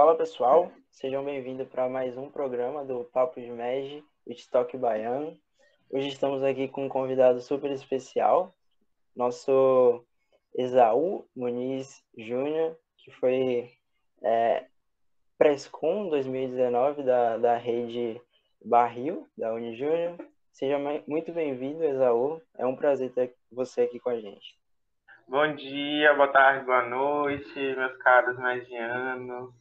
Fala pessoal, sejam bem-vindos para mais um programa do Papo de Mege, o Estoque Baiano. Hoje estamos aqui com um convidado super especial, nosso Esaú Muniz Júnior, que foi é, Prescom 2019 da, da rede Barril, da Unijúnior. Seja muito bem-vindo, Esaú. É um prazer ter você aqui com a gente. Bom dia, boa tarde, boa noite, meus caros magianos.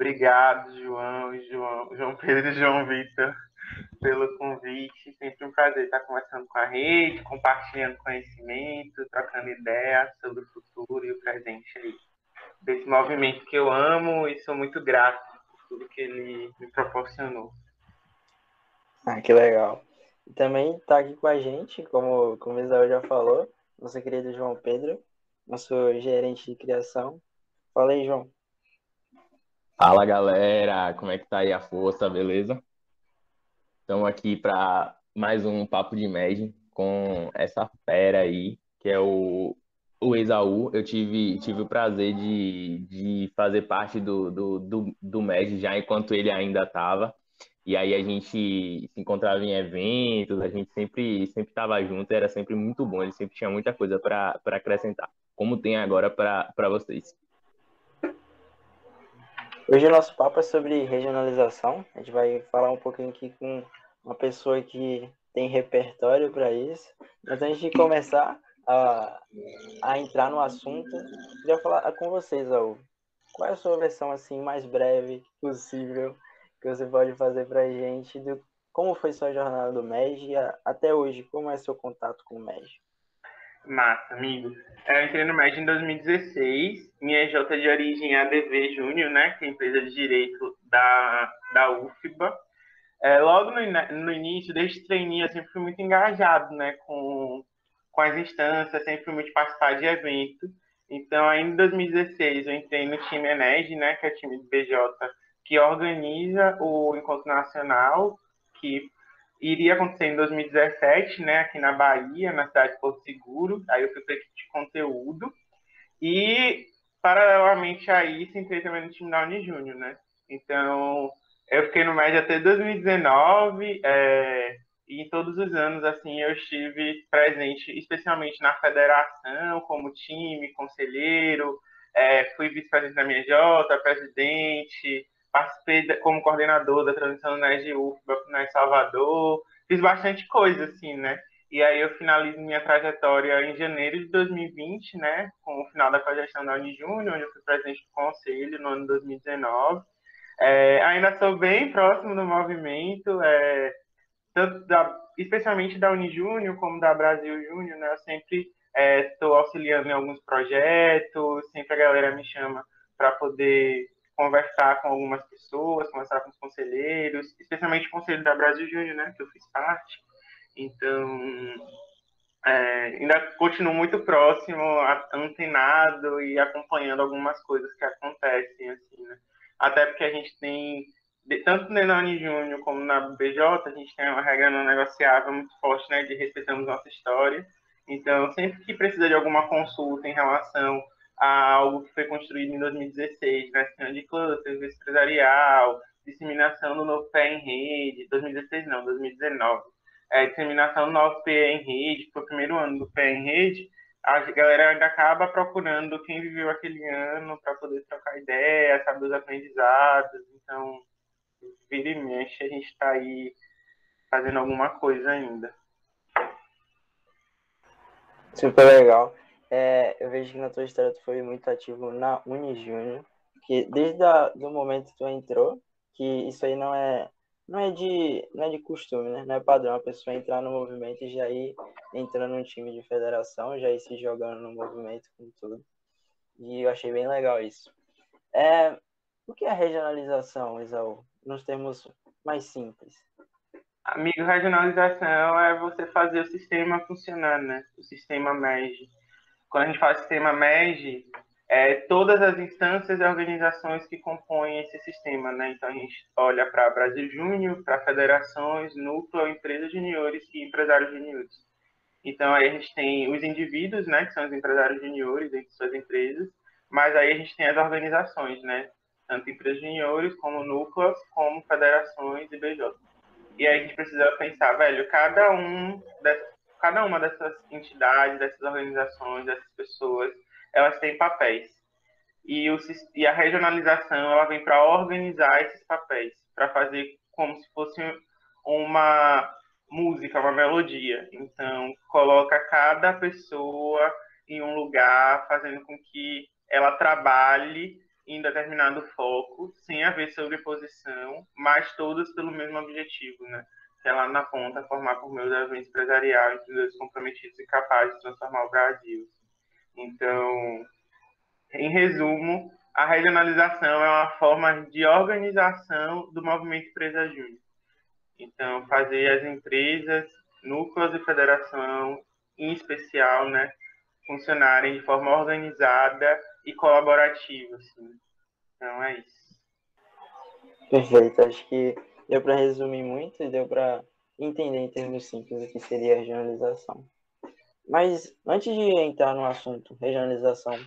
Obrigado, João, João, João Pedro e João Vitor, pelo convite. Sempre um prazer estar conversando com a rede, compartilhando conhecimento, trocando ideias sobre o futuro e o presente aí. Desse movimento que eu amo e sou muito grato por tudo que ele me proporcionou. Ah, que legal. E também está aqui com a gente, como, como o Isabel já falou, nosso querido João Pedro, nosso gerente de criação. Fala aí, João. Fala galera, como é que tá aí a força, beleza? Estamos aqui para mais um Papo de Med com essa fera aí, que é o, o Exaú. Eu tive, tive o prazer de, de fazer parte do, do, do, do já enquanto ele ainda estava. E aí a gente se encontrava em eventos, a gente sempre sempre estava junto, era sempre muito bom, ele sempre tinha muita coisa para acrescentar, como tem agora para vocês. Hoje o nosso papo é sobre regionalização. A gente vai falar um pouquinho aqui com uma pessoa que tem repertório para isso. Mas antes de começar a, a entrar no assunto, queria falar com vocês, Raul. Qual é a sua versão assim mais breve possível que você pode fazer para a gente do como foi sua jornada do MEG até hoje? Como é seu contato com o MEG? Massa, amigo. Eu entrei no MED em 2016. Minha EJ de origem é ADV Júnior, né? Que é a empresa de direito da, da UFBA. É, logo no, no início, desde trainee, eu sempre fui muito engajado, né? Com, com as instâncias, sempre fui muito participar de evento. Então, ainda em 2016, eu entrei no time ENEG, né? Que é o time do BJ, que organiza o Encontro Nacional, que iria acontecer em 2017, né, aqui na Bahia, na cidade de Porto Seguro. Aí eu fui para de conteúdo. E, paralelamente a isso, entrei também no time da Unijúnior, né? Então, eu fiquei no médio até 2019, é, e em todos os anos, assim, eu estive presente, especialmente na federação, como time, conselheiro, é, fui vice-presidente da minha J, presidente, participei como coordenador da transição na EGU, na Salvador, fiz bastante coisa, assim, né? E aí eu finalizo minha trajetória em janeiro de 2020, né? Com o final da cogestão da Unijúnior, onde eu fui presidente do conselho no ano de 2019. É, ainda sou bem próximo do movimento, é, tanto da, especialmente da Unijúnior como da Brasil Júnior, né? Eu sempre estou é, auxiliando em alguns projetos, sempre a galera me chama para poder conversar com algumas pessoas, conversar com os conselheiros, especialmente o conselho da Brasil Júnior, né, que eu fiz parte. Então, é, ainda continuo muito próximo, antenado e acompanhando algumas coisas que acontecem, assim, né? Até porque a gente tem, tanto na Uni Júnior como na BJ, a gente tem uma regra não negociável muito forte, né, de respeitamos nossa história. Então, sempre que precisa de alguma consulta em relação a algo que foi construído em 2016, né, de cluster, empresarial, disseminação do novo pé em rede, 2016 não, 2019, é, disseminação do novo pé em rede, foi o primeiro ano do pé em rede, a galera ainda acaba procurando quem viveu aquele ano para poder trocar ideia, saber os aprendizados, então, vira e mexe, a gente está aí fazendo alguma coisa ainda. Super legal é, eu vejo que na tua história tu foi muito ativo na Unijúnior, que desde o do momento que tu entrou, que isso aí não é não é de não é de costume, né? Não é padrão a pessoa entrar no movimento e já ir entrando num time de federação, já ir se jogando no movimento com tudo. E eu achei bem legal isso. É, o que é regionalização, Isaú? Nos termos mais simples. Amigo, regionalização é você fazer o sistema funcionar, né? O sistema MEG quando a gente fala sistema MEG, é, todas as instâncias e organizações que compõem esse sistema, né? Então a gente olha para Brasil Júnior, para federações, núcleo, empresas juniores e empresários juniores. Então aí a gente tem os indivíduos, né, que são os empresários juniores dentro de suas empresas, mas aí a gente tem as organizações, né? tanto empresas juniores, como núcleos, como federações e BJ. E aí a gente precisa pensar, velho, cada um cada uma dessas entidades, dessas organizações, dessas pessoas, elas têm papéis. E, o, e a regionalização ela vem para organizar esses papéis, para fazer como se fosse uma música, uma melodia. Então, coloca cada pessoa em um lugar, fazendo com que ela trabalhe em determinado foco, sem haver sobreposição, mas todas pelo mesmo objetivo, né? Que lá na ponta formar por meio da venda empresarial entendedores comprometidos e capazes de transformar o Brasil. Então, em resumo, a regionalização é uma forma de organização do movimento Empresa Júnior. Então, fazer as empresas, núcleos de federação, em especial, né, funcionarem de forma organizada e colaborativa. Assim. Então, é isso. Perfeito. Acho que deu para resumir muito e deu para entender em termos simples o que seria regionalização. Mas, antes de entrar no assunto regionalização,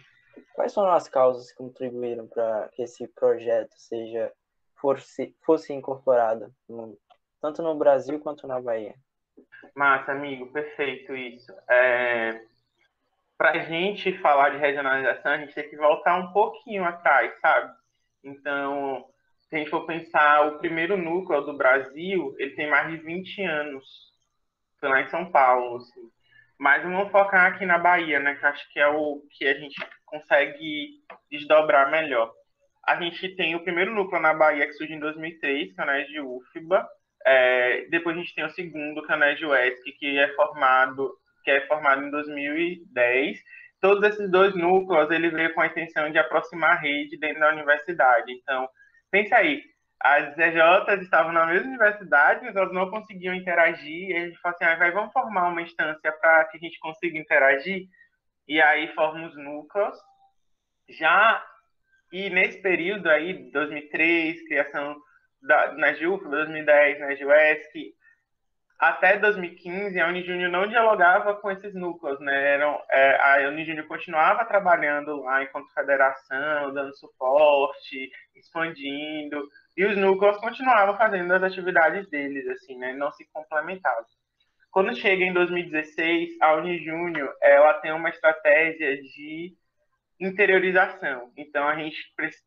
quais foram as causas que contribuíram para que esse projeto seja fosse, fosse incorporado no tanto no Brasil quanto na Bahia. Massa, amigo, perfeito isso. É... Para a gente falar de regionalização, a gente tem que voltar um pouquinho atrás, sabe? Então, se a gente for pensar, o primeiro núcleo do Brasil, ele tem mais de 20 anos. Foi lá em São Paulo, assim. Mas vamos focar aqui na Bahia, né? Que acho que é o que a gente consegue desdobrar melhor. A gente tem o primeiro núcleo na Bahia que surge em 2003, que é o de UFBA, é, depois a gente tem o segundo, que é o NED UESC, que é formado, que é formado em 2010. Todos esses dois núcleos, ele veio com a intenção de aproximar a rede dentro da universidade. Então, pense aí, as EJs estavam na mesma universidade, mas elas não conseguiam interagir, e a gente falou assim, ah, vamos formar uma instância para que a gente consiga interagir, e aí formam os núcleos. Já, e nesse período aí, 2003, criação da, na GIUF, 2010, na GUESC, até 2015, a Unijúnior não dialogava com esses núcleos, né? Eram, é, a Unijúnior continuava trabalhando lá enquanto federação, dando suporte, expandindo, e os núcleos continuavam fazendo as atividades deles, assim, né? Não se complementavam. Quando chega em 2016, a Unijúnior, ela tem uma estratégia de interiorização. Então a gente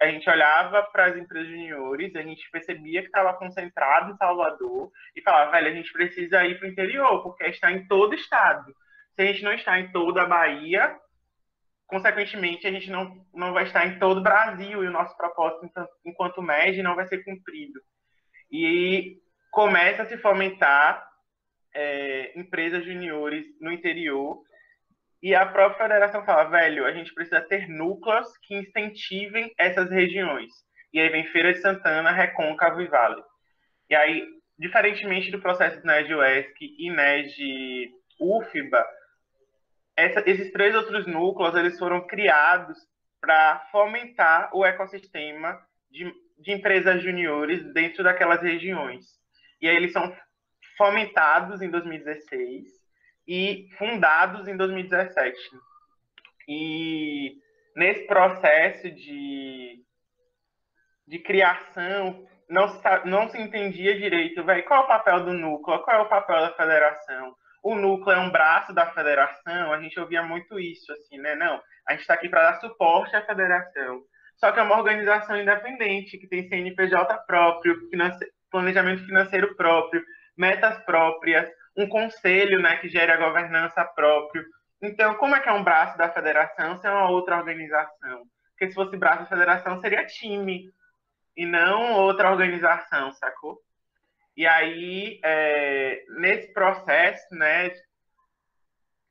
a gente olhava para as empresas juniores, a gente percebia que estava concentrado em Salvador e falava, velho, a gente precisa ir para o interior, porque está em todo o estado. Se a gente não está em toda a Bahia, consequentemente a gente não, não vai estar em todo o Brasil e o nosso propósito enquanto MED não vai ser cumprido. E começa a se fomentar é, empresas juniores no interior e a própria federação fala, velho, a gente precisa ter núcleos que incentivem essas regiões. E aí vem Feira de Santana, Recôncavo e Vale. E aí, diferentemente do processo de NED UESC e NED UFBA, essa, esses três outros núcleos eles foram criados para fomentar o ecossistema de, de empresas juniores dentro daquelas regiões. E aí eles são fomentados em 2016 e fundados em 2017. E nesse processo de, de criação, não se, não se entendia direito, véio, qual é o papel do núcleo, qual é o papel da federação. O núcleo é um braço da federação, a gente ouvia muito isso, assim, né? Não, a gente está aqui para dar suporte à federação. Só que é uma organização independente, que tem CNPJ próprio, finance, planejamento financeiro próprio, metas próprias, um conselho né, que gere a governança próprio. Então, como é que é um braço da federação se é uma outra organização? Porque se fosse braço da federação, seria time, e não outra organização, sacou? E aí, é, nesse processo, né,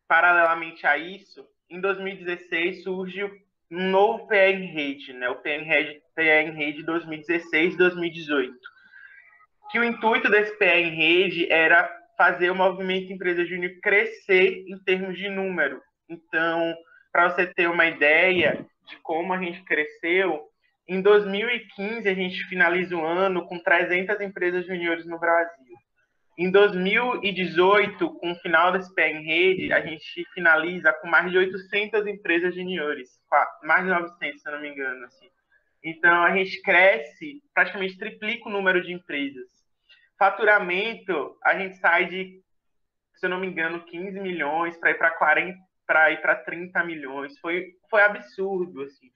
paralelamente a isso, em 2016 surge um novo PN Rede, né, o PN Rede, PN Rede 2016-2018. Que o intuito desse PN Rede era fazer o movimento Empresa Júnior crescer em termos de número. Então, para você ter uma ideia de como a gente cresceu, em 2015 a gente finaliza o ano com 300 empresas juniores no Brasil. Em 2018, com o final desse pé em rede, a gente finaliza com mais de 800 empresas juniores, mais de 900, se não me engano. Assim. Então, a gente cresce, praticamente triplica o número de empresas. Faturamento, a gente sai de, se eu não me engano, 15 milhões para ir para 40, para ir para 30 milhões. Foi, foi absurdo, assim.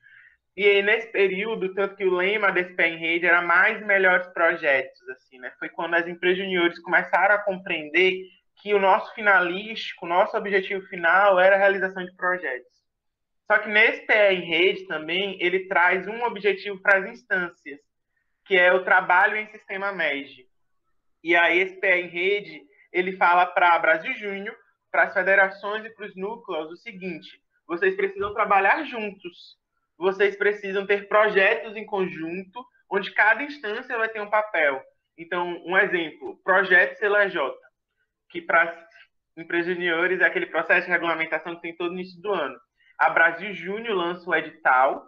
E aí, nesse período, tanto que o lema desse pé em rede era mais melhores projetos, assim, né? Foi quando as empresas juniores começaram a compreender que o nosso finalístico, o nosso objetivo final era a realização de projetos. Só que nesse pé em rede também, ele traz um objetivo para as instâncias, que é o trabalho em sistema MED. E aí esse pé em rede, ele fala para Brasil Júnior, para as federações e para os núcleos o seguinte: vocês precisam trabalhar juntos vocês precisam ter projetos em conjunto, onde cada instância vai ter um papel. Então, um exemplo, projeto CLJ, que para empresas juniores é aquele processo de regulamentação que tem todo início do ano. A Brasil Júnior lança o edital,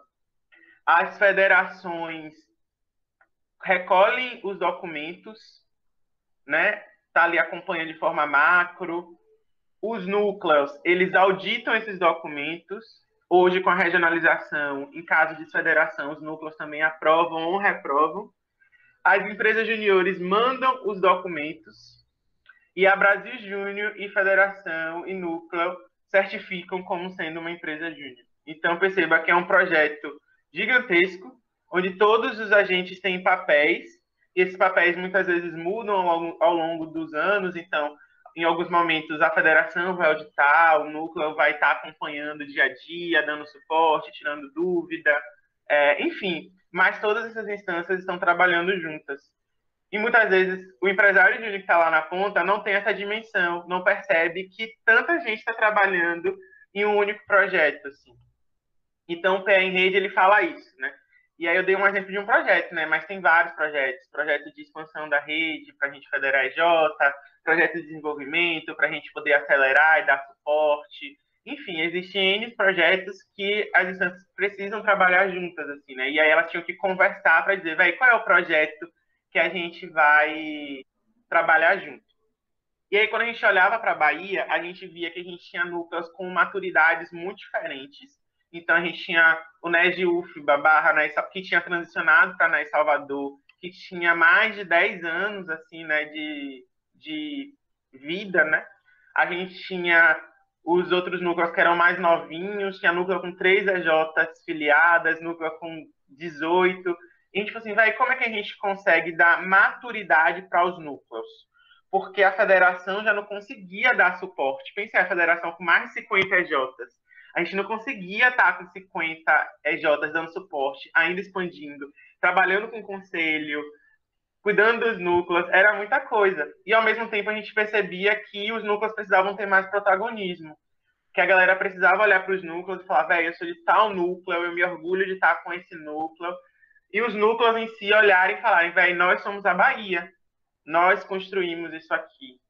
as federações recolhem os documentos, né? Tá ali acompanhando de forma macro. Os núcleos, eles auditam esses documentos Hoje, com a regionalização, em caso de federação, os núcleos também aprovam ou reprovam. As empresas juniores mandam os documentos e a Brasil Júnior e Federação e Núcleo certificam como sendo uma empresa júnior. Então, perceba que é um projeto gigantesco, onde todos os agentes têm papéis, e esses papéis muitas vezes mudam ao, ao longo dos anos, então em alguns momentos a federação vai auditar, o núcleo vai estar acompanhando dia a dia, dando suporte, tirando dúvida, é, enfim, mas todas essas instâncias estão trabalhando juntas. E muitas vezes o empresário júnior que está lá na ponta não tem essa dimensão, não percebe que tanta gente está trabalhando em um único projeto. Assim. Então o PE em Rede ele fala isso, né? E aí eu dei um exemplo de um projeto, né? Mas tem vários projetos. Projeto de expansão da rede para a gente federar EJ, projeto de desenvolvimento para a gente poder acelerar e dar suporte. Enfim, existem N projetos que as instâncias precisam trabalhar juntas, assim, né? E aí elas tinham que conversar para dizer, vai, qual é o projeto que a gente vai trabalhar junto. E aí, quando a gente olhava para a Bahia, a gente via que a gente tinha núcleos com maturidades muito diferentes então a gente tinha o NED UFBA barra né, que tinha transicionado para NES Salvador, que tinha mais de 10 anos assim, né, de, de vida, né? A gente tinha os outros núcleos que eram mais novinhos, tinha núcleo com 3 EJs filiadas, núcleo com 18. E a gente falou assim, vai, como é que a gente consegue dar maturidade para os núcleos? Porque a federação já não conseguia dar suporte. Pensei, a federação com mais de 50 EJs a gente não conseguia estar com 50 EJs dando suporte, ainda expandindo, trabalhando com o conselho, cuidando dos núcleos, era muita coisa. E ao mesmo tempo a gente percebia que os núcleos precisavam ter mais protagonismo. Que a galera precisava olhar para os núcleos e falar, velho, eu sou de tal núcleo, eu me orgulho de estar com esse núcleo. E os núcleos em si olharem e falarem, velho, nós somos a Bahia. Nós construímos isso aqui.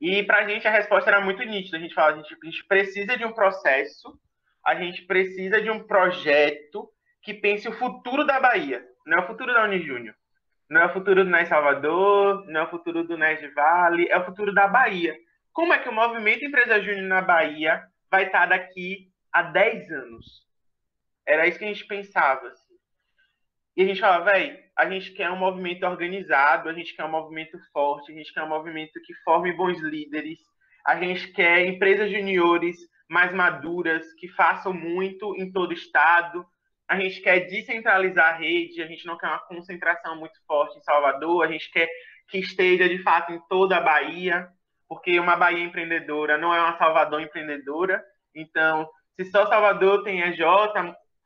E para a gente a resposta era muito nítida. A gente fala, a gente, a gente precisa de um processo, a gente precisa de um projeto que pense o futuro da Bahia, não é o futuro da Unijúnior, não é o futuro do NES Salvador, não é o futuro do NES Vale, é o futuro da Bahia. Como é que o movimento Empresa Júnior na Bahia vai estar daqui a 10 anos? Era isso que a gente pensava. Assim. E a gente fala, velho, a gente quer um movimento organizado, a gente quer um movimento forte, a gente quer um movimento que forme bons líderes, a gente quer empresas juniores mais maduras, que façam muito em todo o estado, a gente quer descentralizar a rede, a gente não quer uma concentração muito forte em Salvador, a gente quer que esteja de fato em toda a Bahia, porque uma Bahia empreendedora não é uma Salvador empreendedora. Então, se só Salvador tem EJ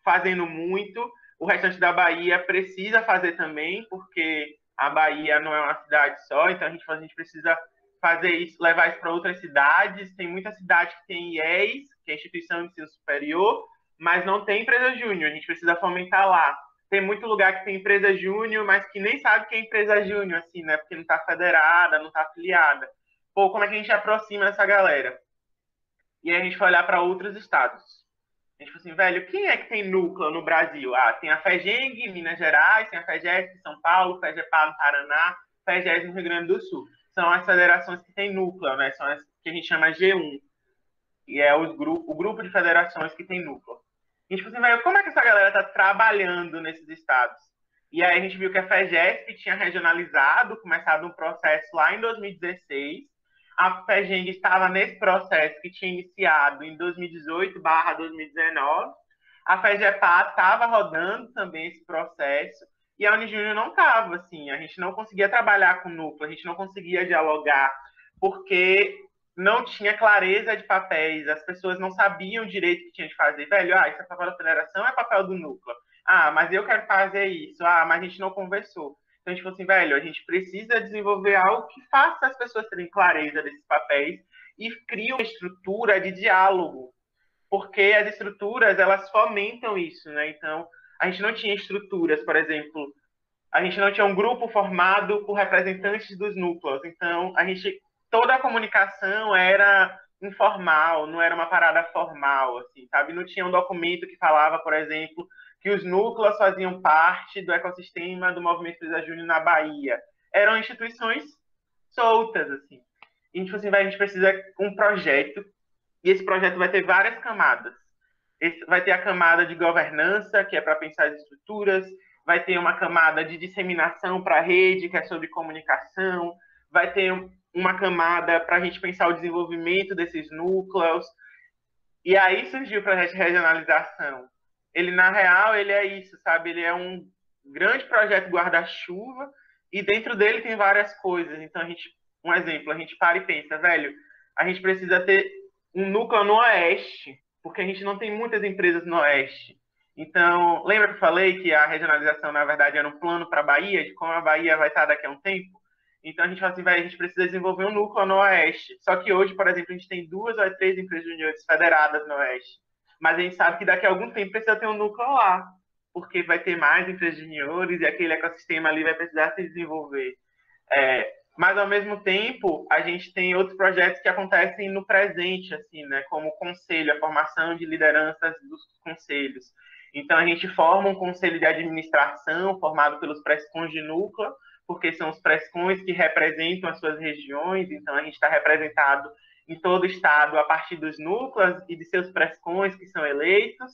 fazendo muito, o restante da Bahia precisa fazer também, porque a Bahia não é uma cidade só, então a gente, a gente precisa fazer isso, levar isso para outras cidades. Tem muita cidade que tem IES, que é Instituição de Ensino Superior, mas não tem empresa júnior, a gente precisa fomentar lá. Tem muito lugar que tem empresa júnior, mas que nem sabe que é empresa júnior, assim, né? Porque não está federada, não está afiliada. Pô, como é que a gente aproxima essa galera? E aí a gente vai olhar para outros estados. Gente falou assim, velho, quem é que tem núcleo no Brasil? Ah, tem a FEGENG em Minas Gerais, tem a FEGESP em São Paulo, FEGEPA no Paraná, FEGES no Rio Grande do Sul. São as federações que têm núcleo, né? São as que a gente chama G1. E é os gru o grupo de federações que tem núcleo. A gente falou assim, velho, como é que essa galera está trabalhando nesses estados? E aí a gente viu que a FEGESP tinha regionalizado, começado um processo lá em 2016. A FEGENG estava nesse processo que tinha iniciado em 2018 barra 2019. A FEGEPA estava rodando também esse processo. E a Unijúnior não estava, assim. A gente não conseguia trabalhar com núcleo, a gente não conseguia dialogar, porque não tinha clareza de papéis, as pessoas não sabiam direito o que tinha de fazer. Velho, ah, isso é papel da federação, é papel do núcleo. Ah, mas eu quero fazer isso. Ah, mas a gente não conversou. Então a gente falou assim, velho, a gente precisa desenvolver algo que faça as pessoas terem clareza desses papéis e crie uma estrutura de diálogo. Porque as estruturas, elas fomentam isso, né? Então, a gente não tinha estruturas, por exemplo, a gente não tinha um grupo formado por representantes dos núcleos. Então, a gente toda a comunicação era informal, não era uma parada formal, assim, sabe? Não tinha um documento que falava, por exemplo, que os núcleos faziam parte do ecossistema do movimento Presa Júnior na Bahia. Eram instituições soltas, assim. E falou assim, vai, a gente precisa um projeto, e esse projeto vai ter várias camadas. Esse, vai ter a camada de governança, que é para pensar as estruturas, vai ter uma camada de disseminação para a rede, que é sobre comunicação, vai ter uma camada para a gente pensar o desenvolvimento desses núcleos. E aí surgiu o projeto de regionalização, ele na real ele é isso, sabe? Ele é um grande projeto guarda-chuva e dentro dele tem várias coisas. Então a gente, um exemplo, a gente para e pensa, velho, a gente precisa ter um núcleo no oeste, porque a gente não tem muitas empresas no oeste. Então, lembra que eu falei que a regionalização, na verdade, era um plano para a Bahia, de como a Bahia vai estar daqui a um tempo? Então, a gente fala assim, velho, a gente precisa desenvolver um núcleo no Oeste. Só que hoje, por exemplo, a gente tem duas ou três empresas juniores federadas no Oeste mas a gente sabe que daqui a algum tempo precisa ter um núcleo lá, porque vai ter mais juniores e aquele ecossistema ali vai precisar se desenvolver. É, mas ao mesmo tempo a gente tem outros projetos que acontecem no presente, assim, né, como o conselho, a formação de lideranças dos conselhos. Então a gente forma um conselho de administração formado pelos prescons de núcleo, porque são os prescons que representam as suas regiões, então a gente está representado em todo o estado a partir dos núcleos e de seus prescões que são eleitos.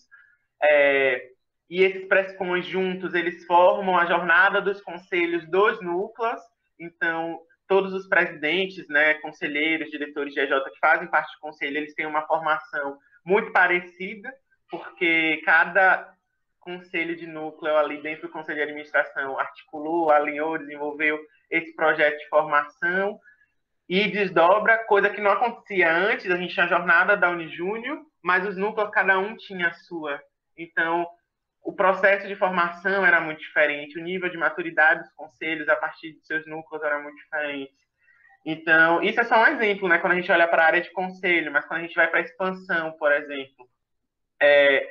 É, e esses prescões juntos, eles formam a jornada dos conselhos dos núcleos. Então, todos os presidentes, né, conselheiros, diretores de EJ que fazem parte do conselho, eles têm uma formação muito parecida, porque cada conselho de núcleo ali dentro do conselho de administração articulou, alinhou, desenvolveu esse projeto de formação e desdobra, coisa que não acontecia antes, a gente tinha a jornada da Unijúnior, mas os núcleos, cada um tinha a sua. Então, o processo de formação era muito diferente, o nível de maturidade dos conselhos a partir de seus núcleos era muito diferente. Então, isso é só um exemplo, né? Quando a gente olha para a área de conselho, mas quando a gente vai para a expansão, por exemplo, é,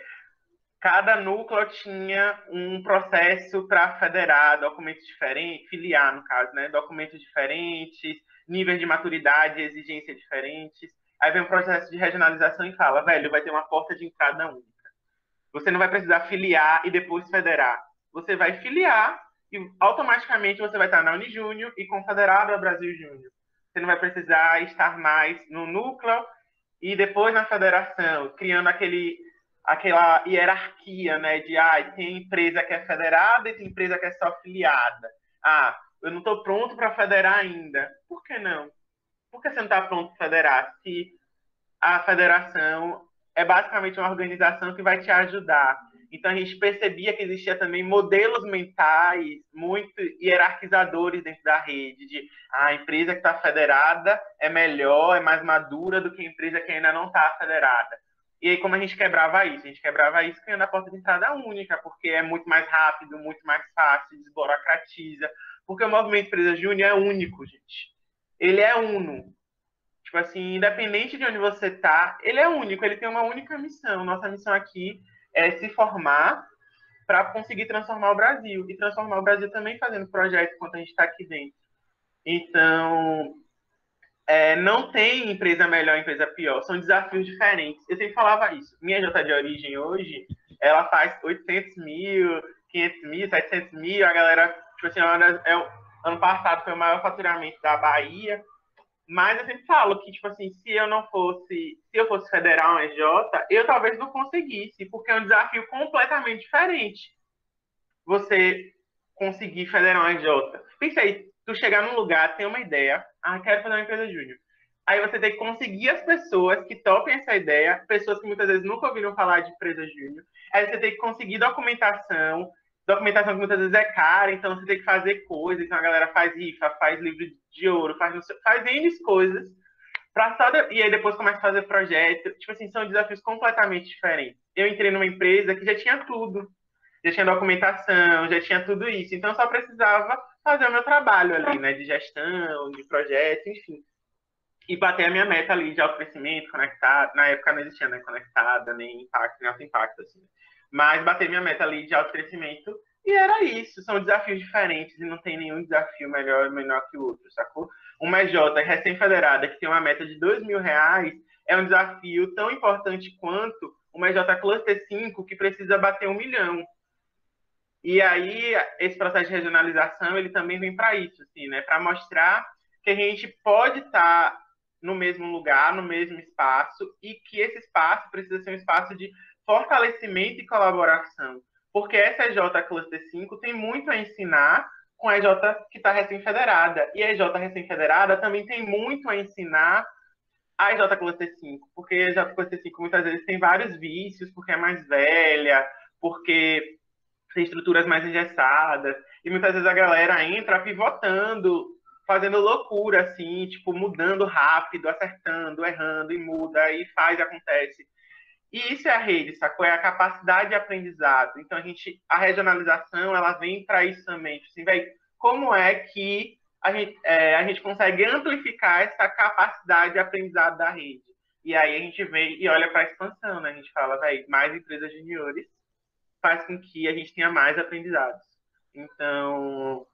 cada núcleo tinha um processo para federar documentos diferentes, filiar, no caso, né? Documentos diferentes, níveis de maturidade exigência diferentes. Aí vem um processo de regionalização e fala, velho, vai ter uma porta de entrada única. Você não vai precisar filiar e depois federar. Você vai filiar e automaticamente você vai estar na Unijúnior e confederado ao Brasil Júnior. Você não vai precisar estar mais no núcleo e depois na federação, criando aquele, aquela hierarquia, né? De, ah, tem empresa que é federada e tem empresa que é só filiada. Ah, eu não estou pronto para federar ainda. Por que não? Por que você não está pronto para federar? Se a federação é basicamente uma organização que vai te ajudar. Então a gente percebia que existia também modelos mentais muito hierarquizadores dentro da rede, de ah, a empresa que está federada é melhor, é mais madura do que a empresa que ainda não está federada. E aí, como a gente quebrava isso? A gente quebrava isso criando a porta de entrada única, porque é muito mais rápido, muito mais fácil, desburocratiza. Porque o movimento Empresa Júnior é único, gente. Ele é uno. Tipo assim, independente de onde você tá, ele é único, ele tem uma única missão. Nossa missão aqui é se formar para conseguir transformar o Brasil. E transformar o Brasil também fazendo projeto enquanto a gente está aqui dentro. Então, é, não tem empresa melhor, empresa pior. São desafios diferentes. Eu sempre falava isso. Minha J de origem hoje, ela faz 800 mil, 500 mil, 700 mil. A galera Tipo assim, é, ano passado foi o maior faturamento da Bahia. Mas eu sempre falo que, tipo assim, se eu não fosse, se eu fosse federal um EJ, eu talvez não conseguisse, porque é um desafio completamente diferente. Você conseguir federal um EJ. Pensa aí, tu chegar num lugar, tem uma ideia, ah, quero fazer uma empresa júnior. Aí você tem que conseguir as pessoas que topem essa ideia, pessoas que muitas vezes nunca ouviram falar de empresa júnior. Aí você tem que conseguir documentação, documentação que muitas vezes é cara, então você tem que fazer coisas, então a galera faz rifa, faz livro de ouro, faz, faz N coisas, pra só e aí depois começa a fazer projeto, tipo assim, são desafios completamente diferentes. Eu entrei numa empresa que já tinha tudo, já tinha documentação, já tinha tudo isso, então só precisava fazer o meu trabalho ali, né, de gestão, de projeto, enfim. E bater a minha meta ali de autocrescimento, conectado, na época não existia, né, conectada, nem impacto, nem alto impacto, assim, mas bater minha meta ali de autocrescimento e era isso, são desafios diferentes e não tem nenhum desafio melhor ou menor que o outro, sacou? Uma EJ recém-federada que tem uma meta de dois mil reais é um desafio tão importante quanto uma EJ Cluster 5 que precisa bater um milhão. E aí, esse processo de regionalização, ele também vem para isso, assim, né? Para mostrar que a gente pode estar tá no mesmo lugar, no mesmo espaço, e que esse espaço precisa ser um espaço de fortalecimento e colaboração. Porque essa EJ Cluster 5 tem muito a ensinar com a EJ que está recém-federada. E a EJ recém-federada também tem muito a ensinar a EJ Cluster 5, porque a EJ Cluster 5 muitas vezes tem vários vícios, porque é mais velha, porque tem estruturas mais engessadas, e muitas vezes a galera entra pivotando, fazendo loucura, assim, tipo, mudando rápido, acertando, errando, e muda, e faz, acontece. E isso é a rede, sacou? É a capacidade de aprendizado. Então, a gente, a regionalização, ela vem para isso também. Tipo assim, véio, como é que a gente, é, a gente consegue amplificar essa capacidade de aprendizado da rede? E aí a gente vem e olha para a expansão, né? A gente fala, velho, mais empresas juniores faz com que a gente tenha mais aprendizados. Então,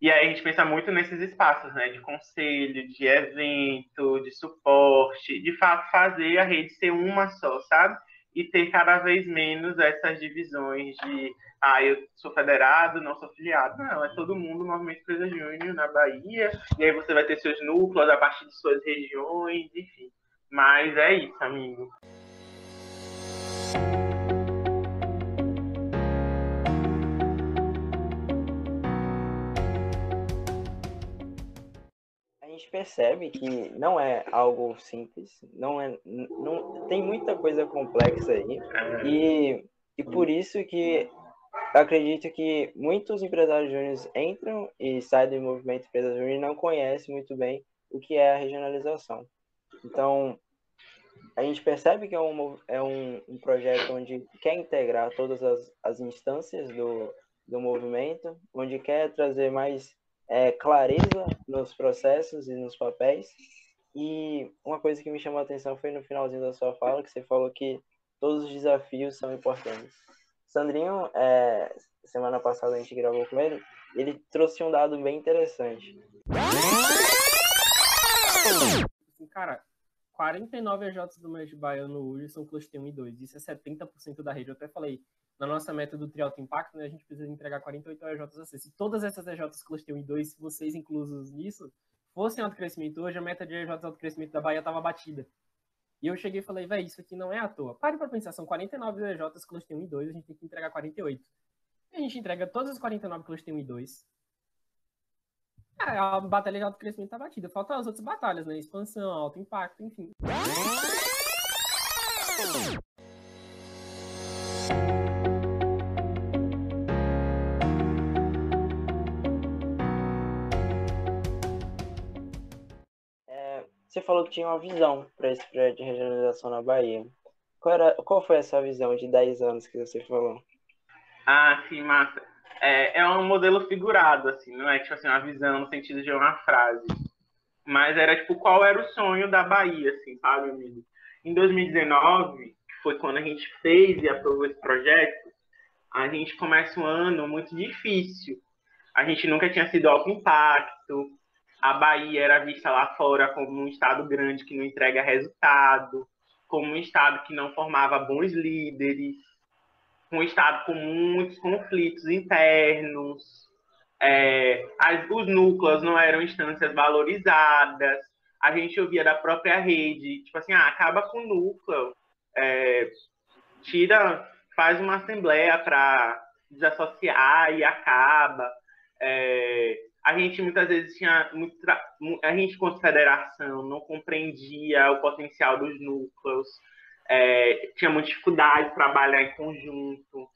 e aí a gente pensa muito nesses espaços, né? De conselho, de evento, de suporte, de fato fazer a rede ser uma só, sabe? E ter cada vez menos essas divisões de ah, eu sou federado, não sou filiado. Não, é todo mundo Movimento Empresa Júnior na Bahia, e aí você vai ter seus núcleos a partir de suas regiões, enfim. Mas é isso, amigo. Percebe que não é algo simples, não é, não tem muita coisa complexa aí e, e por isso que acredito que muitos empresários júniores entram e saem do movimento empresa júnior e não conhecem muito bem o que é a regionalização. Então, a gente percebe que é um, é um, um projeto onde quer integrar todas as, as instâncias do, do movimento, onde quer trazer mais é, clareza nos processos e nos papéis. E uma coisa que me chamou a atenção foi no finalzinho da sua fala, que você falou que todos os desafios são importantes. Sandrinho, é, semana passada a gente gravou com ele, ele trouxe um dado bem interessante. Cara, 49 EJs do Médio Baiano hoje são cluster 1 e 2. Isso é 70% da rede. Eu até falei, na nossa meta do Trialto Impacto, né, a gente precisa entregar 48 EJs a Se todas essas EJs Cluster 1 e 2, vocês inclusos nisso, fossem alto crescimento hoje, a meta de EJs alto crescimento da Bahia estava batida. E eu cheguei e falei, velho, isso aqui não é à toa. Pare para pensar, são 49 EJs Cluster 1 e 2, a gente tem que entregar 48. E a gente entrega todas as 49 Cluster 1 e 2. a batalha de alto crescimento tá batida. Faltam as outras batalhas, né? Expansão, alto impacto, enfim. Você falou que tinha uma visão para esse projeto de regionalização na Bahia. Qual, era, qual foi essa visão de 10 anos que você falou? Ah, sim, massa. É, é um modelo figurado, assim, não é tipo assim, uma visão no sentido de uma frase. Mas era tipo, qual era o sonho da Bahia, assim, sabe, amigo? Em 2019, que foi quando a gente fez e aprovou esse projeto, a gente começa um ano muito difícil. A gente nunca tinha sido alto impacto, a Bahia era vista lá fora como um estado grande que não entrega resultado, como um estado que não formava bons líderes, um estado com muitos conflitos internos, é, as, os núcleos não eram instâncias valorizadas, a gente ouvia da própria rede, tipo assim, ah, acaba com o núcleo, é, tira, faz uma assembleia para desassociar e acaba. É, a gente muitas vezes tinha muito a gente como federação não compreendia o potencial dos núcleos, é, tinha muita dificuldade de trabalhar em conjunto.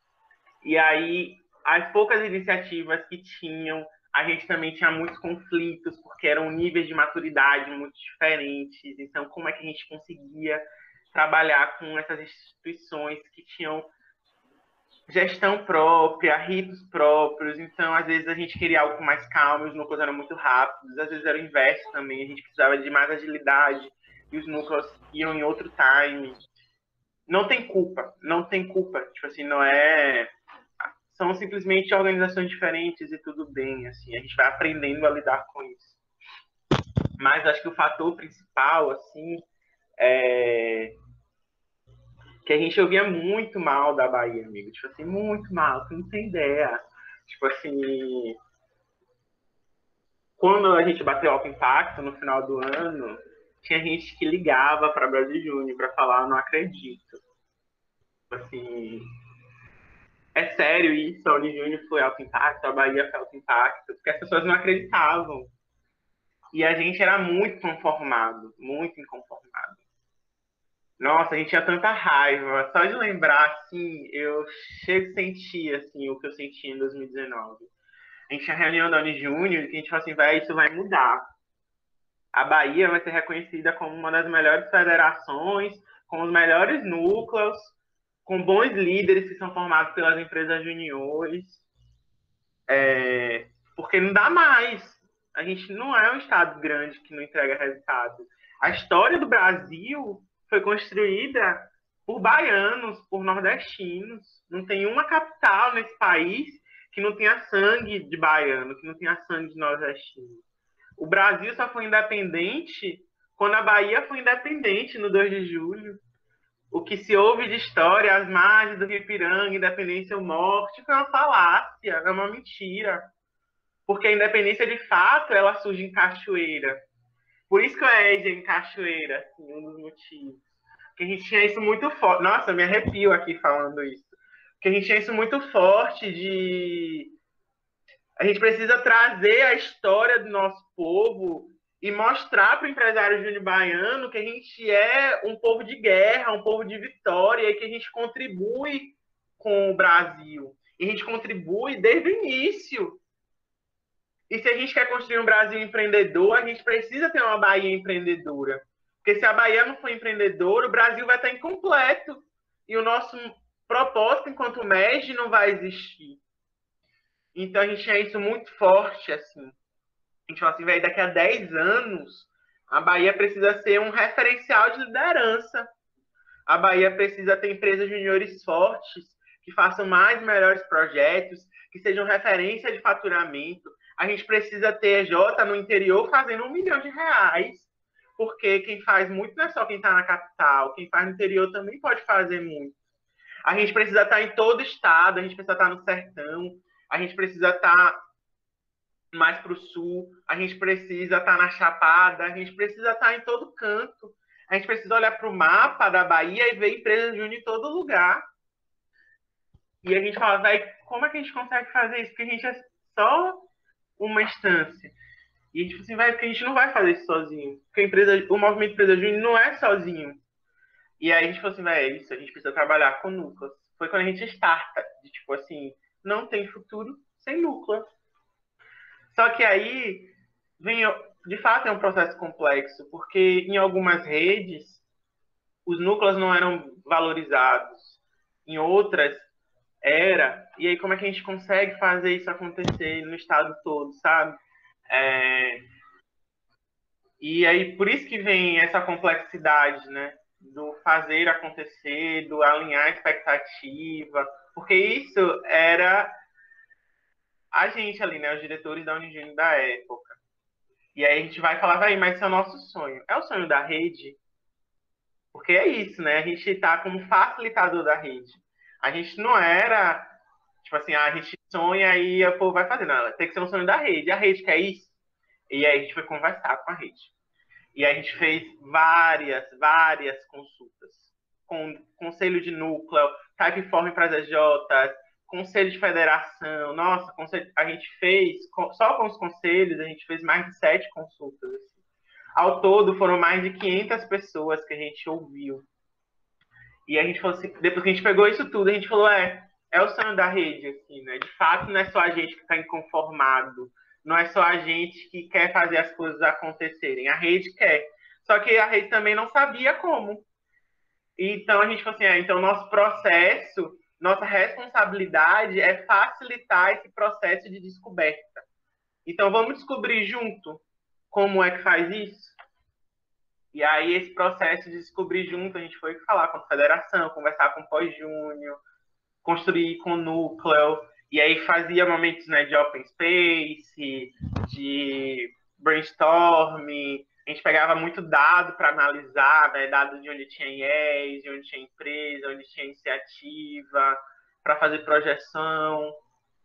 E aí as poucas iniciativas que tinham a gente também tinha muitos conflitos, porque eram níveis de maturidade muito diferentes. Então, como é que a gente conseguia trabalhar com essas instituições que tinham gestão própria, ritos próprios. Então, às vezes a gente queria algo mais calmo, os núcleos eram muito rápidos, às vezes era o inverso também, a gente precisava de mais agilidade e os núcleos iam em outro time. Não tem culpa, não tem culpa. Tipo assim, não é são simplesmente organizações diferentes e tudo bem, assim, a gente vai aprendendo a lidar com isso. Mas acho que o fator principal, assim, é que a gente ouvia muito mal da Bahia, amigo, tipo assim, muito mal, tu não tem ideia. Tipo assim, quando a gente bateu alto impacto no final do ano, tinha gente que ligava para Brasil Júnior para falar, não acredito. Tipo assim, é sério isso, a Unijúnior foi alto impacto, a Bahia foi alto impacto, porque as pessoas não acreditavam. E a gente era muito conformado, muito inconformado. Nossa, a gente tinha tanta raiva. Só de lembrar, assim, eu chego a sentir, assim, o que eu senti em 2019. A gente tinha reunião da Unijúnior e a gente falou assim, vai, isso vai mudar. A Bahia vai ser reconhecida como uma das melhores federações, com os melhores núcleos, com bons líderes que são formados pelas empresas juniores, é, porque não dá mais. A gente não é um estado grande que não entrega resultado. A história do Brasil foi construída por baianos, por nordestinos. Não tem uma capital nesse país que não tenha sangue de baiano, que não tenha sangue de nordestino. O Brasil só foi independente quando a Bahia foi independente no 2 de julho o que se ouve de história, as margens do Rio Ipiranga, independência ou morte, foi uma falácia, é uma mentira. Porque a independência, de fato, ela surge em Cachoeira. Por isso que eu é em Cachoeira, assim, um dos motivos. Porque a gente tinha isso muito forte. Nossa, eu me arrepio aqui falando isso. Porque a gente tinha isso muito forte de. A gente precisa trazer a história do nosso povo e mostrar para o empresário júnior baiano que a gente é um povo de guerra, um povo de vitória e que a gente contribui com o Brasil. E a gente contribui desde o início. E se a gente quer construir um Brasil empreendedor, a gente precisa ter uma Bahia empreendedora. Porque se a Bahia não for empreendedora, o Brasil vai estar incompleto. E o nosso propósito enquanto MEG não vai existir. Então a gente tinha isso muito forte, assim a gente fala assim, velho, daqui a 10 anos, a Bahia precisa ser um referencial de liderança. A Bahia precisa ter empresas juniores fortes, que façam mais melhores projetos, que sejam referência de faturamento. A gente precisa ter EJ no interior fazendo um milhão de reais, porque quem faz muito não é só quem está na capital, quem faz no interior também pode fazer muito. A gente precisa estar em todo estado, a gente precisa estar no sertão, a gente precisa estar mais para o sul, a gente precisa estar tá na Chapada, a gente precisa estar tá em todo canto. A gente precisa olhar para o mapa da Bahia e ver empresas júnior em todo lugar. E a gente fala, vai, como é que a gente consegue fazer isso? Porque a gente é só uma instância. E fala assim, vai, porque a gente não vai fazer isso sozinho. Porque a empresa, o movimento empresa júnior não é sozinho. E aí a gente falou assim, vai, é isso, a gente precisa trabalhar com núcleos. Foi quando a gente starta, de tipo assim, não tem futuro sem núcleo. Só que aí vem, de fato, é um processo complexo, porque em algumas redes os núcleos não eram valorizados, em outras era. E aí como é que a gente consegue fazer isso acontecer no estado todo, sabe? É... E aí por isso que vem essa complexidade, né? Do fazer acontecer, do alinhar a expectativa, porque isso era a gente ali, né, os diretores da Unigênio da época. E aí a gente vai falar, vai, mas esse é o nosso sonho. É o sonho da rede? Porque é isso, né? A gente está como facilitador da rede. A gente não era, tipo assim, a gente sonha e povo vai fazer. Não, tem que ser um sonho da rede. A rede quer isso? E aí a gente foi conversar com a rede. E a gente fez várias, várias consultas. Com conselho de núcleo, typeform para as EJs, conselho de federação. Nossa, a gente fez, só com os conselhos, a gente fez mais de sete consultas. Assim. Ao todo, foram mais de 500 pessoas que a gente ouviu. E a gente falou assim, depois que a gente pegou isso tudo, a gente falou, é, é o sonho da rede, assim, né? De fato, não é só a gente que está inconformado, não é só a gente que quer fazer as coisas acontecerem, a rede quer. Só que a rede também não sabia como. Então a gente falou assim, é, então nosso processo, nossa responsabilidade é facilitar esse processo de descoberta. Então vamos descobrir junto como é que faz isso. E aí esse processo de descobrir junto, a gente foi falar com a federação, conversar com o pós-júnior, construir com o núcleo, e aí fazia momentos né, de open space, de brainstorming, a gente pegava muito dado para analisar, né, dados de onde tinha IES, de onde tinha empresa, onde tinha iniciativa, para fazer projeção.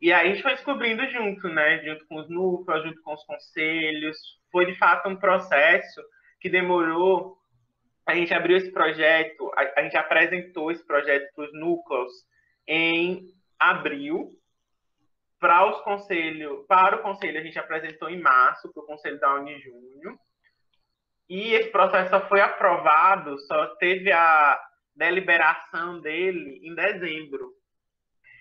E aí a gente foi descobrindo junto, né, junto com os núcleos, junto com os conselhos. Foi de fato um processo que demorou. A gente abriu esse projeto, a, a gente apresentou esse projeto para os núcleos em abril. Para os conselhos, para o conselho a gente apresentou em março para o conselho da Uni junho. E esse processo só foi aprovado, só teve a deliberação dele em dezembro.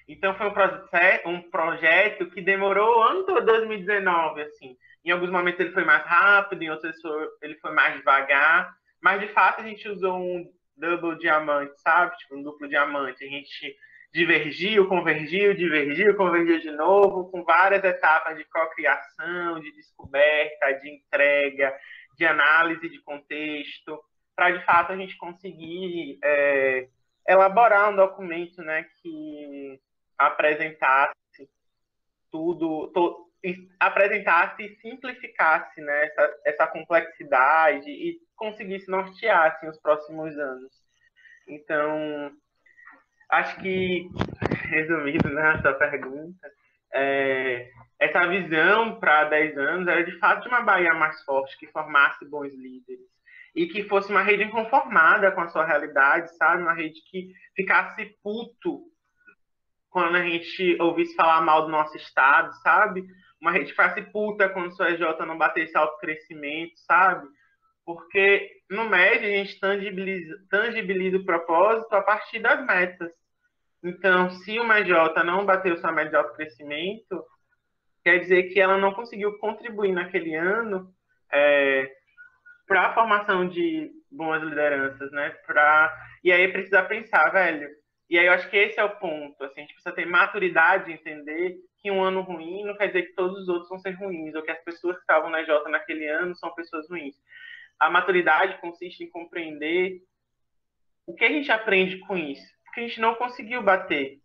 Então foi um, processo, um projeto que demorou o ano todo 2019, assim. Em alguns momentos ele foi mais rápido, em outros ele foi mais devagar. Mas de fato a gente usou um double diamante, sabe? Tipo um duplo diamante. A gente divergiu, convergiu, divergiu, convergiu de novo, com várias etapas de cocriação, de descoberta, de entrega, de análise de contexto, para de fato a gente conseguir é, elaborar um documento né, que apresentasse tudo, to, apresentasse e simplificasse né, essa, essa complexidade e conseguisse nortear assim, os próximos anos. Então, acho que, resumindo né, a sua pergunta, é, essa visão para 10 anos era de fato uma Bahia mais forte, que formasse bons líderes. E que fosse uma rede inconformada com a sua realidade, sabe? Uma rede que ficasse puto quando a gente ouvisse falar mal do nosso estado, sabe? Uma rede ficasse puta quando seu EJ não batesse alto crescimento, sabe? Porque no MED a gente tangibiliza, tangibiliza o propósito a partir das metas. Então, se uma J não bateu sua média de alto crescimento, quer dizer que ela não conseguiu contribuir naquele ano é, para a formação de boas lideranças, né? Pra... E aí precisa pensar, velho. E aí eu acho que esse é o ponto. Assim, a gente precisa ter maturidade de entender que um ano ruim não quer dizer que todos os outros vão ser ruins, ou que as pessoas que estavam na J naquele ano são pessoas ruins. A maturidade consiste em compreender o que a gente aprende com isso que a gente não conseguiu bater.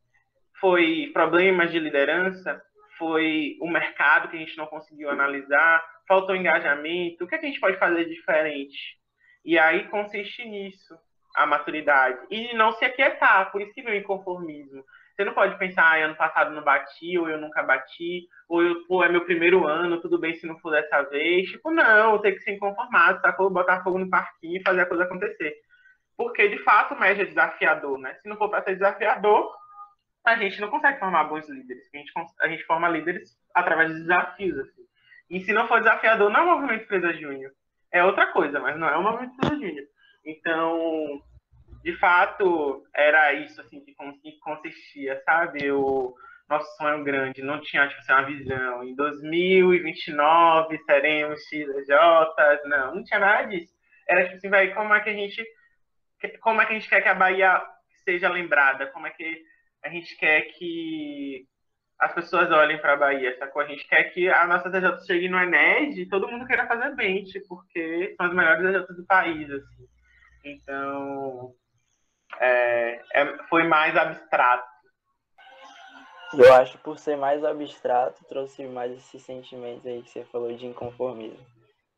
Foi problemas de liderança, foi o mercado que a gente não conseguiu analisar, faltou engajamento, o que, é que a gente pode fazer diferente? E aí consiste nisso, a maturidade. E não se aquietar, por isso que vem o inconformismo. Você não pode pensar, ah, ano passado não bati, ou eu nunca bati, ou eu, pô, é meu primeiro ano, tudo bem se não for dessa vez. Tipo, não, tem que ser inconformado, tá? Botar fogo no parquinho e fazer a coisa acontecer porque de fato o MED é desafiador, né? Se não for para ser desafiador, a gente não consegue formar bons líderes. A gente, a gente forma líderes através de desafios. Assim. E se não for desafiador, não é um movimento Empresa Júnior. É outra coisa, mas não é um movimento Empresa Júnior. Então, de fato, era isso assim que consistia, sabe? O nosso sonho grande não tinha tipo, assim, uma visão. Em 2029 seremos XJs, não, não tinha nada disso. Era tipo assim, vai, como é que a gente como é que a gente quer que a Bahia seja lembrada? Como é que a gente quer que as pessoas olhem para a Bahia, sacou? A gente quer que a nossa DJ chegue no Ened e todo mundo queira fazer bench, porque são as melhores DJs do país, assim. Então, é, é, foi mais abstrato. Eu acho por ser mais abstrato, trouxe mais esse sentimento aí que você falou de inconformismo.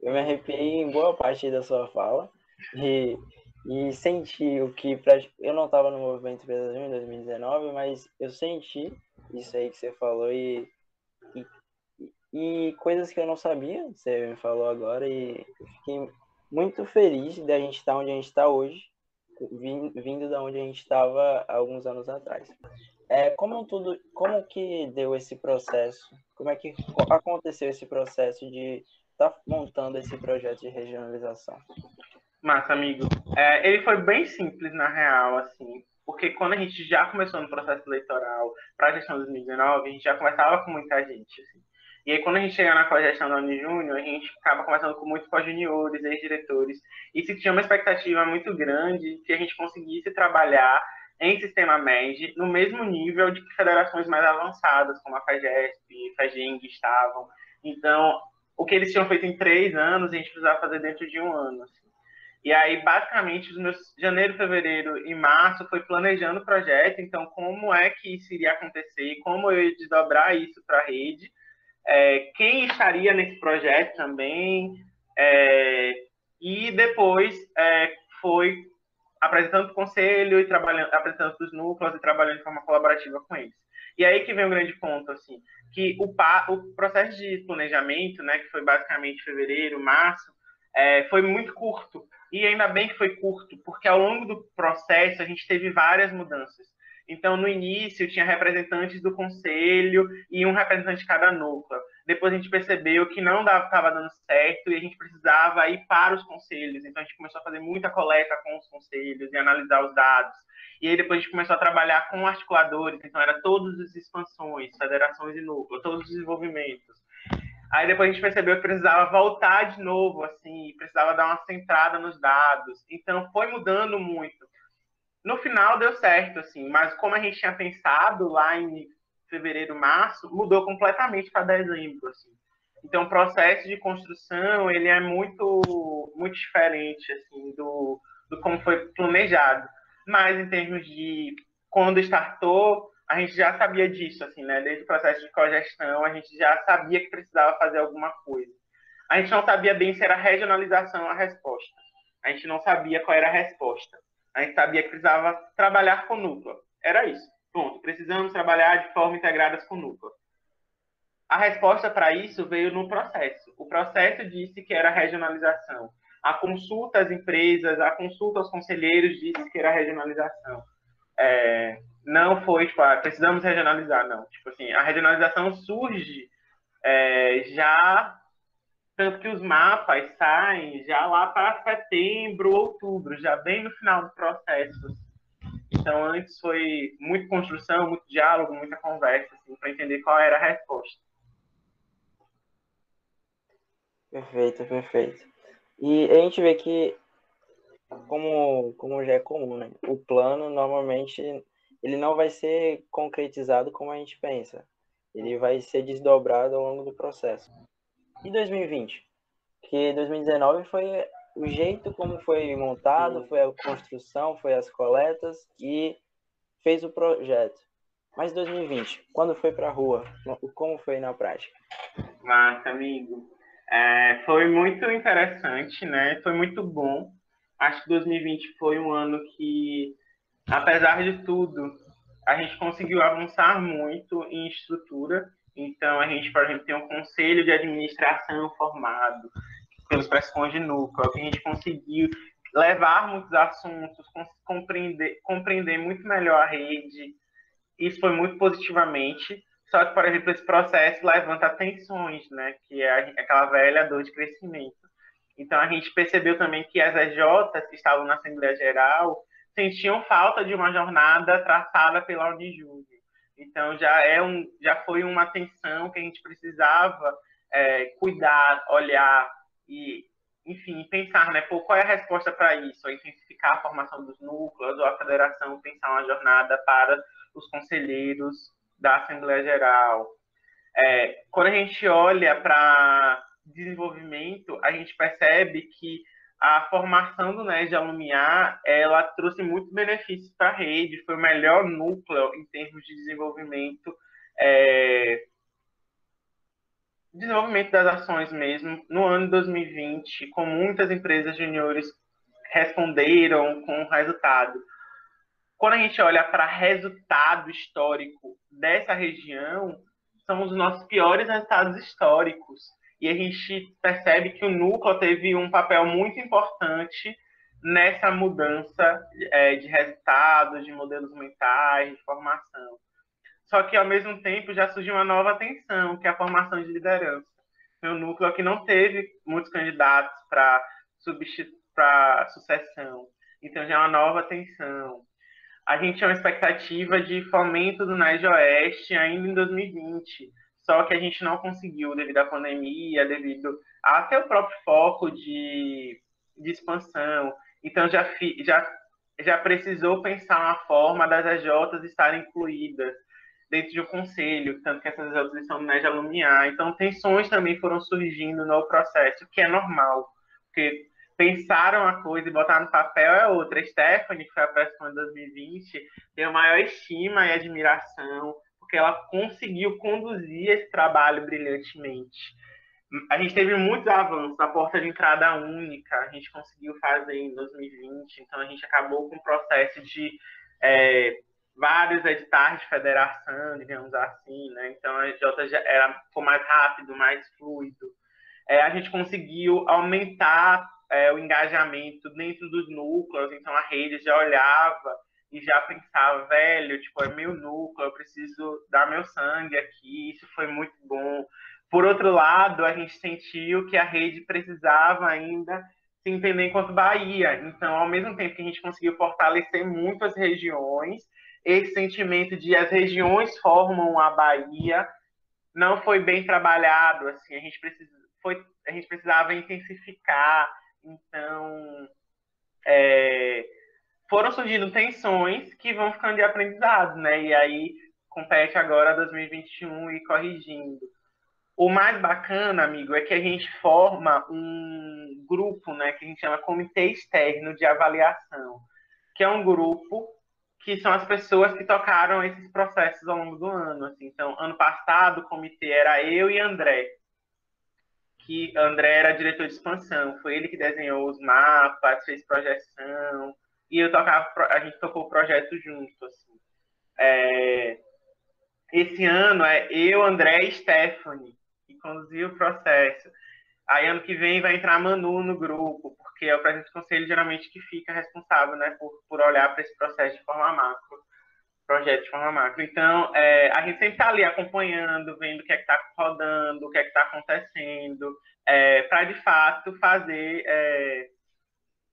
Eu me arrepiei em boa parte da sua fala e e senti o que eu não estava no movimento Brasil em 2019, mas eu senti isso aí que você falou e, e, e coisas que eu não sabia, você me falou agora e fiquei muito feliz da gente estar onde a gente está hoje, vindo da onde a gente estava alguns anos atrás. É, como tudo, como que deu esse processo? Como é que aconteceu esse processo de estar tá montando esse projeto de regionalização? Massa, amigo. É, ele foi bem simples na real, assim, porque quando a gente já começou no processo eleitoral para a gestão de 2019, a gente já conversava com muita gente. Assim. E aí, quando a gente chega na cogestão da Unijúnior, a gente acaba conversando com muitos co-juniores, ex-diretores, e se tinha uma expectativa muito grande que a gente conseguisse trabalhar em sistema MED no mesmo nível de que federações mais avançadas, como a FAGESP, FAGENG estavam. Então, o que eles tinham feito em três anos, a gente precisava fazer dentro de um ano. Assim. E aí, basicamente, os meus janeiro, fevereiro e março foi planejando o projeto, então como é que isso iria acontecer, como eu ia desdobrar isso para a rede, é, quem estaria nesse projeto também, é, e depois é, foi apresentando o conselho e trabalhando, apresentando os núcleos e trabalhando de forma colaborativa com eles. E aí que vem um grande ponto, assim, que o, o processo de planejamento, né, que foi basicamente fevereiro, março, é, foi muito curto. E ainda bem que foi curto, porque ao longo do processo a gente teve várias mudanças. Então, no início, tinha representantes do conselho e um representante de cada núcleo. Depois a gente percebeu que não estava dando certo e a gente precisava ir para os conselhos. Então, a gente começou a fazer muita coleta com os conselhos e analisar os dados. E aí depois a gente começou a trabalhar com articuladores. Então, era todas as expansões, federações e núcleos, todos os desenvolvimentos. Aí depois a gente percebeu que precisava voltar de novo, assim, precisava dar uma centrada nos dados. Então, foi mudando muito. No final deu certo, assim, mas como a gente tinha pensado lá em fevereiro, março, mudou completamente para dezembro, assim. Então, o processo de construção, ele é muito, muito diferente, assim, do, do como foi planejado. Mas, em termos de quando startou, a gente já sabia disso, assim, né? Desde o processo de cogestão, a gente já sabia que precisava fazer alguma coisa. A gente não sabia bem se era regionalização a resposta. A gente não sabia qual era a resposta. A gente sabia que precisava trabalhar com núcleo. Era isso. Ponto. Precisamos trabalhar de forma integrada com núcleo. A resposta para isso veio no processo. O processo disse que era regionalização. A consulta às empresas, a consulta aos conselheiros disse que era regionalização. É, não foi, tipo, ah, precisamos regionalizar, não. Tipo assim, a regionalização surge é, já tanto que os mapas saem já lá para setembro, outubro, já bem no final do processo. Então, antes foi muito construção, muito diálogo, muita conversa, assim, para entender qual era a resposta. Perfeito, perfeito. E a gente vê que, como, como já é comum, né? O plano, normalmente, ele não vai ser concretizado como a gente pensa. Ele vai ser desdobrado ao longo do processo. E 2020? Que 2019 foi o jeito como foi montado, foi a construção, foi as coletas e fez o projeto. Mas 2020, quando foi para a rua, como foi na prática? Massa, amigo. É, foi muito interessante, né? Foi muito bom. Acho que 2020 foi um ano que, apesar de tudo, a gente conseguiu avançar muito em estrutura então, a gente, por exemplo, tem um conselho de administração formado pelos pressões de núcleo, que a gente conseguiu levar muitos assuntos, compreender, compreender muito melhor a rede. Isso foi muito positivamente. Só que, por exemplo, esse processo levanta tensões, né? Que é aquela velha dor de crescimento. Então, a gente percebeu também que as EJs que estavam na Assembleia Geral sentiam falta de uma jornada traçada pela Unijúri. Então já é um, já foi uma atenção que a gente precisava é, cuidar, olhar e, enfim, pensar, né? Pô, qual é a resposta para isso? intensificar a formação dos núcleos ou a federação pensar uma jornada para os conselheiros da Assembleia Geral. É, quando a gente olha para desenvolvimento, a gente percebe que a formação do NED Alumiar, ela trouxe muitos benefícios para a rede, foi o melhor núcleo em termos de desenvolvimento, é, desenvolvimento das ações mesmo, no ano de 2020, com muitas empresas juniores responderam com resultado. Quando a gente olha para resultado histórico dessa região, são os nossos piores resultados históricos. E a gente percebe que o núcleo teve um papel muito importante nessa mudança é, de resultados, de modelos mentais, de formação. Só que, ao mesmo tempo, já surgiu uma nova tensão, que é a formação de liderança. Um núcleo que não teve muitos candidatos para para sucessão. Então, já é uma nova tensão. A gente tinha uma expectativa de fomento do NED Oeste ainda em 2020, só que a gente não conseguiu devido à pandemia, devido até o próprio foco de, de expansão. Então já, já, já precisou pensar uma forma das AJs estarem incluídas dentro de um conselho, tanto que essas AJs estão no NED Alumiar. Então tensões também foram surgindo no processo, que é normal, porque pensaram a coisa e botaram no papel é outra. A Stephanie, que foi a pressão de 2020, tem a maior estima e admiração porque ela conseguiu conduzir esse trabalho brilhantemente. A gente teve muitos avanços, a porta de entrada única, a gente conseguiu fazer em 2020, então a gente acabou com o processo de é, vários editais de federação, digamos assim, né? Então a J era, ficou mais rápido, mais fluido. É, a gente conseguiu aumentar é, o engajamento dentro dos núcleos, então a rede já olhava e já pensava, velho, tipo, é meu núcleo, eu preciso dar meu sangue aqui, isso foi muito bom. Por outro lado, a gente sentiu que a rede precisava ainda se entender enquanto Bahia. Então, ao mesmo tempo que a gente conseguiu fortalecer muito as regiões, esse sentimento de as regiões formam a Bahia não foi bem trabalhado, assim, a gente precisa, foi, a gente precisava intensificar, então, é, foram surgindo tensões que vão ficando de aprendizado, né? E aí compete agora 2021 e corrigindo. O mais bacana, amigo, é que a gente forma um grupo, né, que a gente chama Comitê Externo de Avaliação, que é um grupo que são as pessoas que tocaram esses processos ao longo do ano. Assim. Então, ano passado, o comitê era eu e André, que André era diretor de expansão, foi ele que desenhou os mapas, fez projeção, e eu tocava, a gente tocou o projeto junto, assim. É, esse ano é eu, André e Stephanie, que conduziu o processo. Aí ano que vem vai entrar a Manu no grupo, porque é o presidente do conselho geralmente que fica responsável, né, por, por olhar para esse processo de forma macro, projeto de forma macro. Então, é, a gente sempre está ali acompanhando, vendo o que é que está rodando, o que é que está acontecendo, é, para de fato fazer é,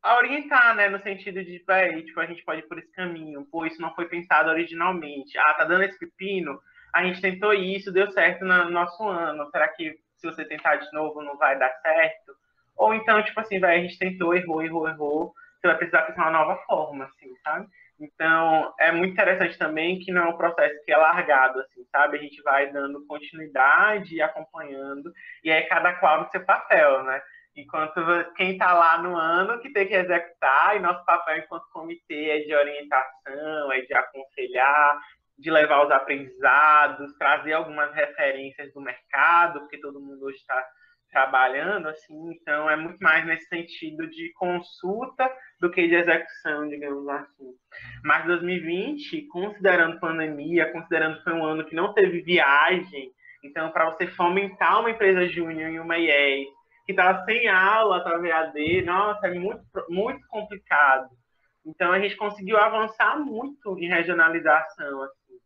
a orientar, né, no sentido de, véi, tipo, a gente pode ir por esse caminho, pô, isso não foi pensado originalmente, ah, tá dando esse pepino, a gente tentou isso, deu certo no nosso ano, será que se você tentar de novo não vai dar certo? Ou então, tipo assim, vai, a gente tentou, errou, errou, errou, você vai precisar pensar uma nova forma, assim, sabe? Então, é muito interessante também que não é um processo que é largado, assim, sabe? A gente vai dando continuidade e acompanhando, e aí cada qual no seu papel, né? Enquanto quem está lá no ano que tem que executar, e nosso papel enquanto comitê é de orientação, é de aconselhar, de levar os aprendizados, trazer algumas referências do mercado, porque todo mundo hoje está trabalhando, assim, então é muito mais nesse sentido de consulta do que de execução, digamos assim. Mas 2020, considerando pandemia, considerando que foi um ano que não teve viagem, então para você fomentar uma empresa júnior em uma IES, que tá sem aula, tá VAD, nossa, é muito, muito complicado. Então a gente conseguiu avançar muito em regionalização. Assim.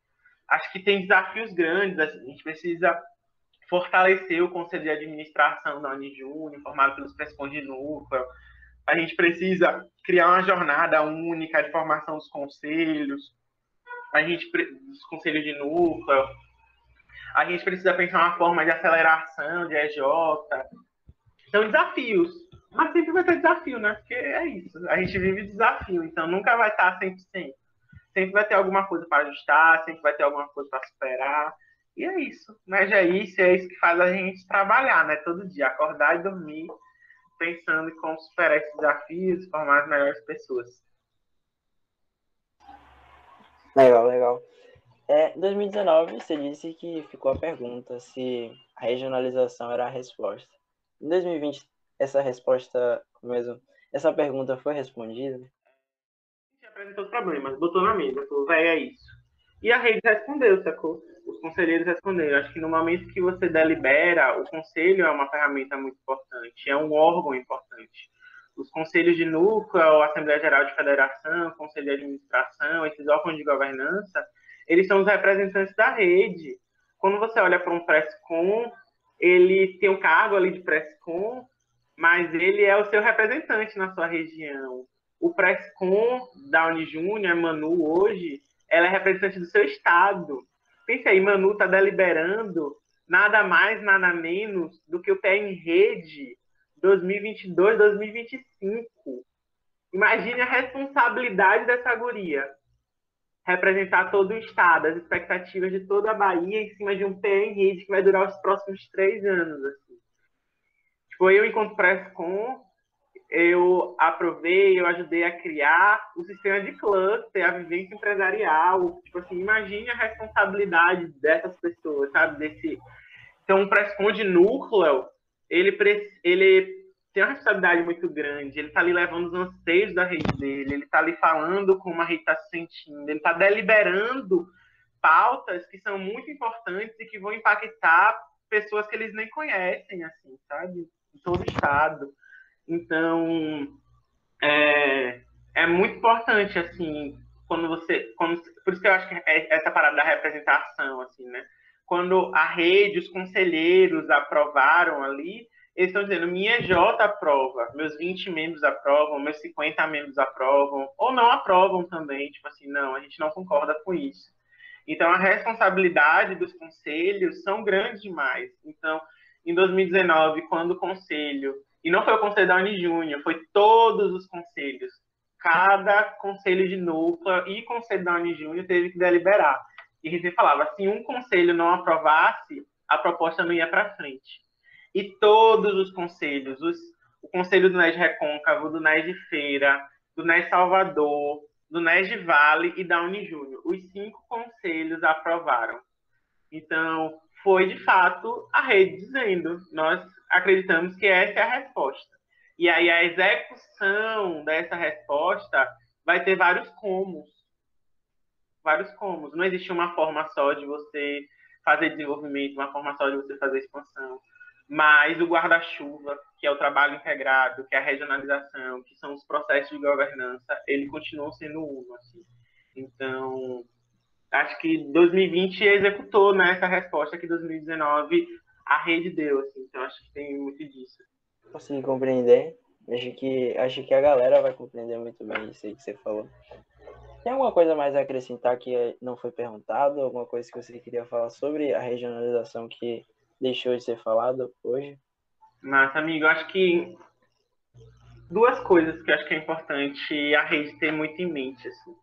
Acho que tem desafios grandes, assim, a gente precisa fortalecer o conselho de administração da Unijúnior, formado pelos PESCON de núcleo. A gente precisa criar uma jornada única de formação dos conselhos, a gente dos conselhos de núcleo. A gente precisa pensar uma forma de aceleração de EJ, são desafios. Mas sempre vai ter desafio, né? Porque é isso. A gente vive desafio, então nunca vai estar 100%. Sempre vai ter alguma coisa para ajustar, sempre vai ter alguma coisa para superar. E é isso. Mas é isso, é isso que faz a gente trabalhar, né? Todo dia, acordar e dormir pensando em como superar esses desafios, formar as melhores pessoas. Legal, legal. É, 2019, você disse que ficou a pergunta se a regionalização era a resposta. Em 2020, essa resposta, mesmo, essa pergunta foi respondida? A apresentou os problemas, botou na mesa, falou, vai é isso. E a rede respondeu, sacou? Os conselheiros responderam. Acho que no momento que você delibera, o conselho é uma ferramenta muito importante, é um órgão importante. Os conselhos de núcleo, a Assembleia Geral de Federação, Conselho de Administração, esses órgãos de governança, eles são os representantes da rede. Quando você olha para um Prescom, ele tem um cargo ali de Prescom, mas ele é o seu representante na sua região. O Prescom da Unijúnior, Manu, hoje, ela é representante do seu estado. Pense aí, Manu está deliberando nada mais, nada menos do que o pé em rede 2022, 2025. Imagine a responsabilidade dessa guria. Representar todo o estado, as expectativas de toda a Bahia em cima de um rede que vai durar os próximos três anos. Assim. Tipo, eu, enquanto Prescom, eu aprovei, eu ajudei a criar o sistema de cluster, a vivência empresarial. Tipo assim, imagine a responsabilidade dessas pessoas, sabe? Desse... Então, um Prescom de núcleo, ele, ele tem uma responsabilidade muito grande. Ele está ali levando os anseios da rede dele, ele está ali falando como a rede está se sentindo, ele está deliberando pautas que são muito importantes e que vão impactar pessoas que eles nem conhecem, assim, sabe? Em todo o estado. Então, é, é muito importante, assim, quando você. Quando, por isso que eu acho que é essa parada da representação, assim, né? Quando a rede, os conselheiros aprovaram ali, eles estão dizendo, minha J aprova, meus 20 membros aprovam, meus 50 membros aprovam, ou não aprovam também, tipo assim, não, a gente não concorda com isso. Então, a responsabilidade dos conselhos são grandes demais. Então, em 2019, quando o conselho e não foi o conselho da Unijúnior, foi todos os conselhos. Cada conselho de núcleo e conselho da Unijúnior teve que deliberar. E a gente falava, se um conselho não aprovasse, a proposta não ia para frente. E todos os conselhos, os, o conselho do NES Recôncavo, do NES de Feira, do NES Salvador, do NES de Vale e da Unijúnior, os cinco conselhos aprovaram. Então, foi de fato a rede dizendo: nós acreditamos que essa é a resposta. E aí a execução dessa resposta vai ter vários comos. Vários comos. Não existe uma forma só de você fazer desenvolvimento, uma forma só de você fazer expansão. Mas o guarda-chuva, que é o trabalho integrado, que é a regionalização, que são os processos de governança, ele continua sendo um. Assim. Então, acho que 2020 executou né, essa resposta que 2019 a rede deu, assim. Então acho que tem muito disso. Consegui compreender. Acho que, acho que a galera vai compreender muito bem isso aí que você falou. Tem alguma coisa mais a acrescentar que não foi perguntado? Alguma coisa que você queria falar sobre a regionalização que deixou de ser falado hoje? Massa, amigo. Acho que duas coisas que acho que é importante a rede ter muito em mente. Assim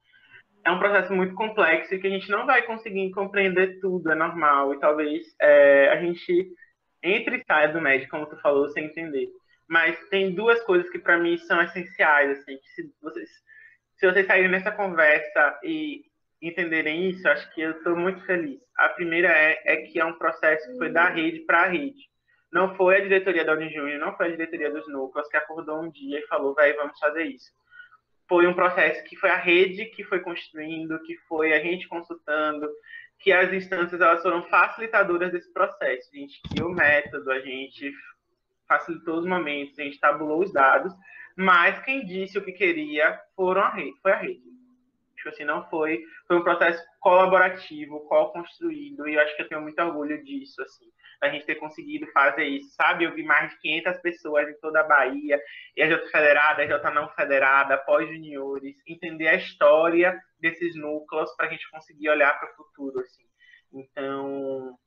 é um processo muito complexo e que a gente não vai conseguir compreender tudo, é normal. E talvez é, a gente entre e saia do médico, como tu falou, sem entender. Mas tem duas coisas que para mim são essenciais, assim, se vocês, se vocês saírem nessa conversa e entenderem isso, acho que eu estou muito feliz. A primeira é, é que é um processo que foi da rede para a rede. Não foi a diretoria da Unijúnior, não foi a diretoria dos núcleos que acordou um dia e falou, vai, vamos fazer isso foi um processo que foi a rede que foi construindo, que foi a gente consultando, que as instâncias elas foram facilitadoras desse processo. A gente criou o método, a gente facilitou os momentos, a gente tabulou os dados, mas quem disse o que queria foram a rede, foi a rede. Tipo assim, não foi, foi um processo colaborativo, co-construído, e eu acho que eu tenho muito orgulho disso, assim a gente ter conseguido fazer isso, sabe? Eu vi mais de 500 pessoas em toda a Bahia, EJ federada, EJ não federada, pós-juniores, entender a história desses núcleos para a gente conseguir olhar para o futuro, assim. Então,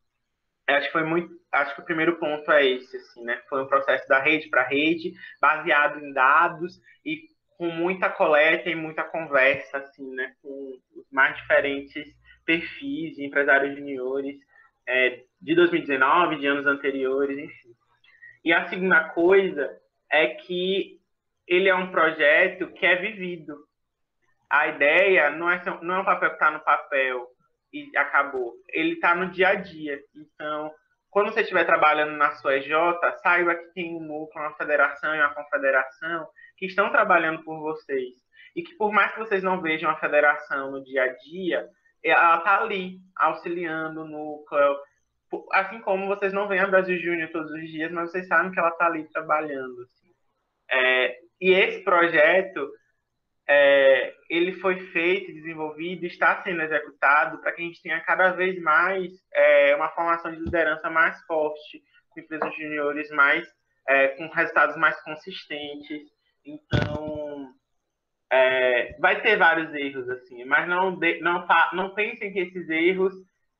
acho que foi muito, acho que o primeiro ponto é esse, assim, né? Foi um processo da rede para rede, baseado em dados e com muita coleta e muita conversa, assim, né? Com os mais diferentes perfis de empresários juniores, é, de 2019, de anos anteriores, enfim. E a segunda coisa é que ele é um projeto que é vivido. A ideia não é, não é um papel que está no papel e acabou. Ele está no dia a dia. Então, quando você estiver trabalhando na sua EJ, saiba que tem um núcleo, uma federação e uma confederação que estão trabalhando por vocês. E que por mais que vocês não vejam a federação no dia a dia, ela tá ali, auxiliando o núcleo. Assim como vocês não veem a Brasil Júnior todos os dias, mas vocês sabem que ela tá ali trabalhando. Assim. É, e esse projeto, é, ele foi feito, desenvolvido, está sendo executado para que a gente tenha cada vez mais é, uma formação de liderança mais forte, com empresas juniores mais, é, com resultados mais consistentes. Então, é, vai ter vários erros, assim, mas não, não, não pensem que esses erros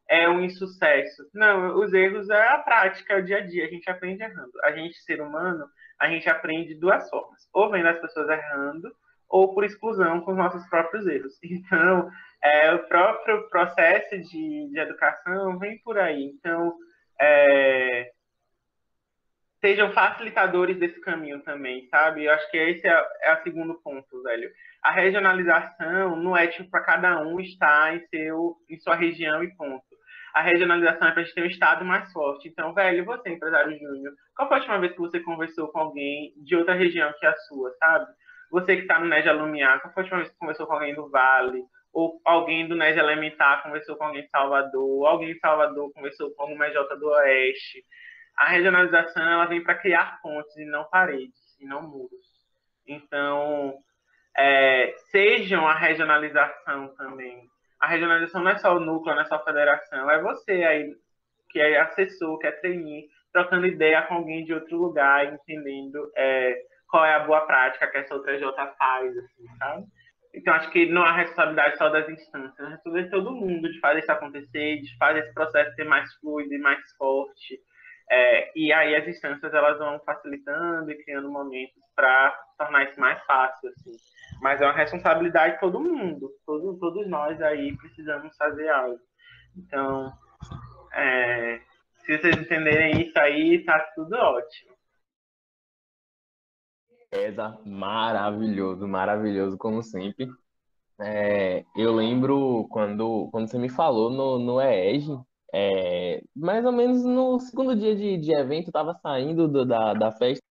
é um insucesso. Não, os erros é a prática, é o dia a dia, a gente aprende errando. A gente, ser humano, a gente aprende de duas formas. Ou vendo as pessoas errando, ou por exclusão com os nossos próprios erros. Então, é, o próprio processo de, de educação vem por aí. Então, é, sejam facilitadores desse caminho também, sabe? Eu acho que esse é, é o segundo ponto, velho. A regionalização não é tipo para cada um estar em, seu, em sua região e ponto. A regionalização é para a gente ter um estado mais forte. Então, velho, você, empresário júnior, qual foi a última vez que você conversou com alguém de outra região que a sua, sabe? Você que está no NED Alumiar, qual foi a última vez que conversou com alguém do Vale? Ou alguém do NED Elementar conversou com alguém de Salvador? Alguém de Salvador conversou com algum MJ do Oeste? A regionalização ela vem para criar pontes e não paredes, e não muros. Então, é, sejam a regionalização também. A regionalização não é só o núcleo, não é só a federação, é você aí, que é assessor, que é trainee, trocando ideia com alguém de outro lugar, entendendo é, qual é a boa prática que essa outra J faz, assim, sabe? Então, acho que não há responsabilidade só das instâncias, é responsabilidade de todo mundo de fazer isso acontecer, de fazer esse processo ser mais fluido e mais forte, é, e aí as instâncias elas vão facilitando e criando momentos para tornar isso mais fácil, assim. Mas é uma responsabilidade de todo mundo, todos, todos nós aí precisamos fazer algo. Então, é, se vocês entenderem isso aí, tá tudo ótimo. Eza, maravilhoso, maravilhoso, como sempre. É, eu lembro quando, quando você me falou no, no EEG, é, mais ou menos no segundo dia de, de evento, eu tava saindo do, da, da festa.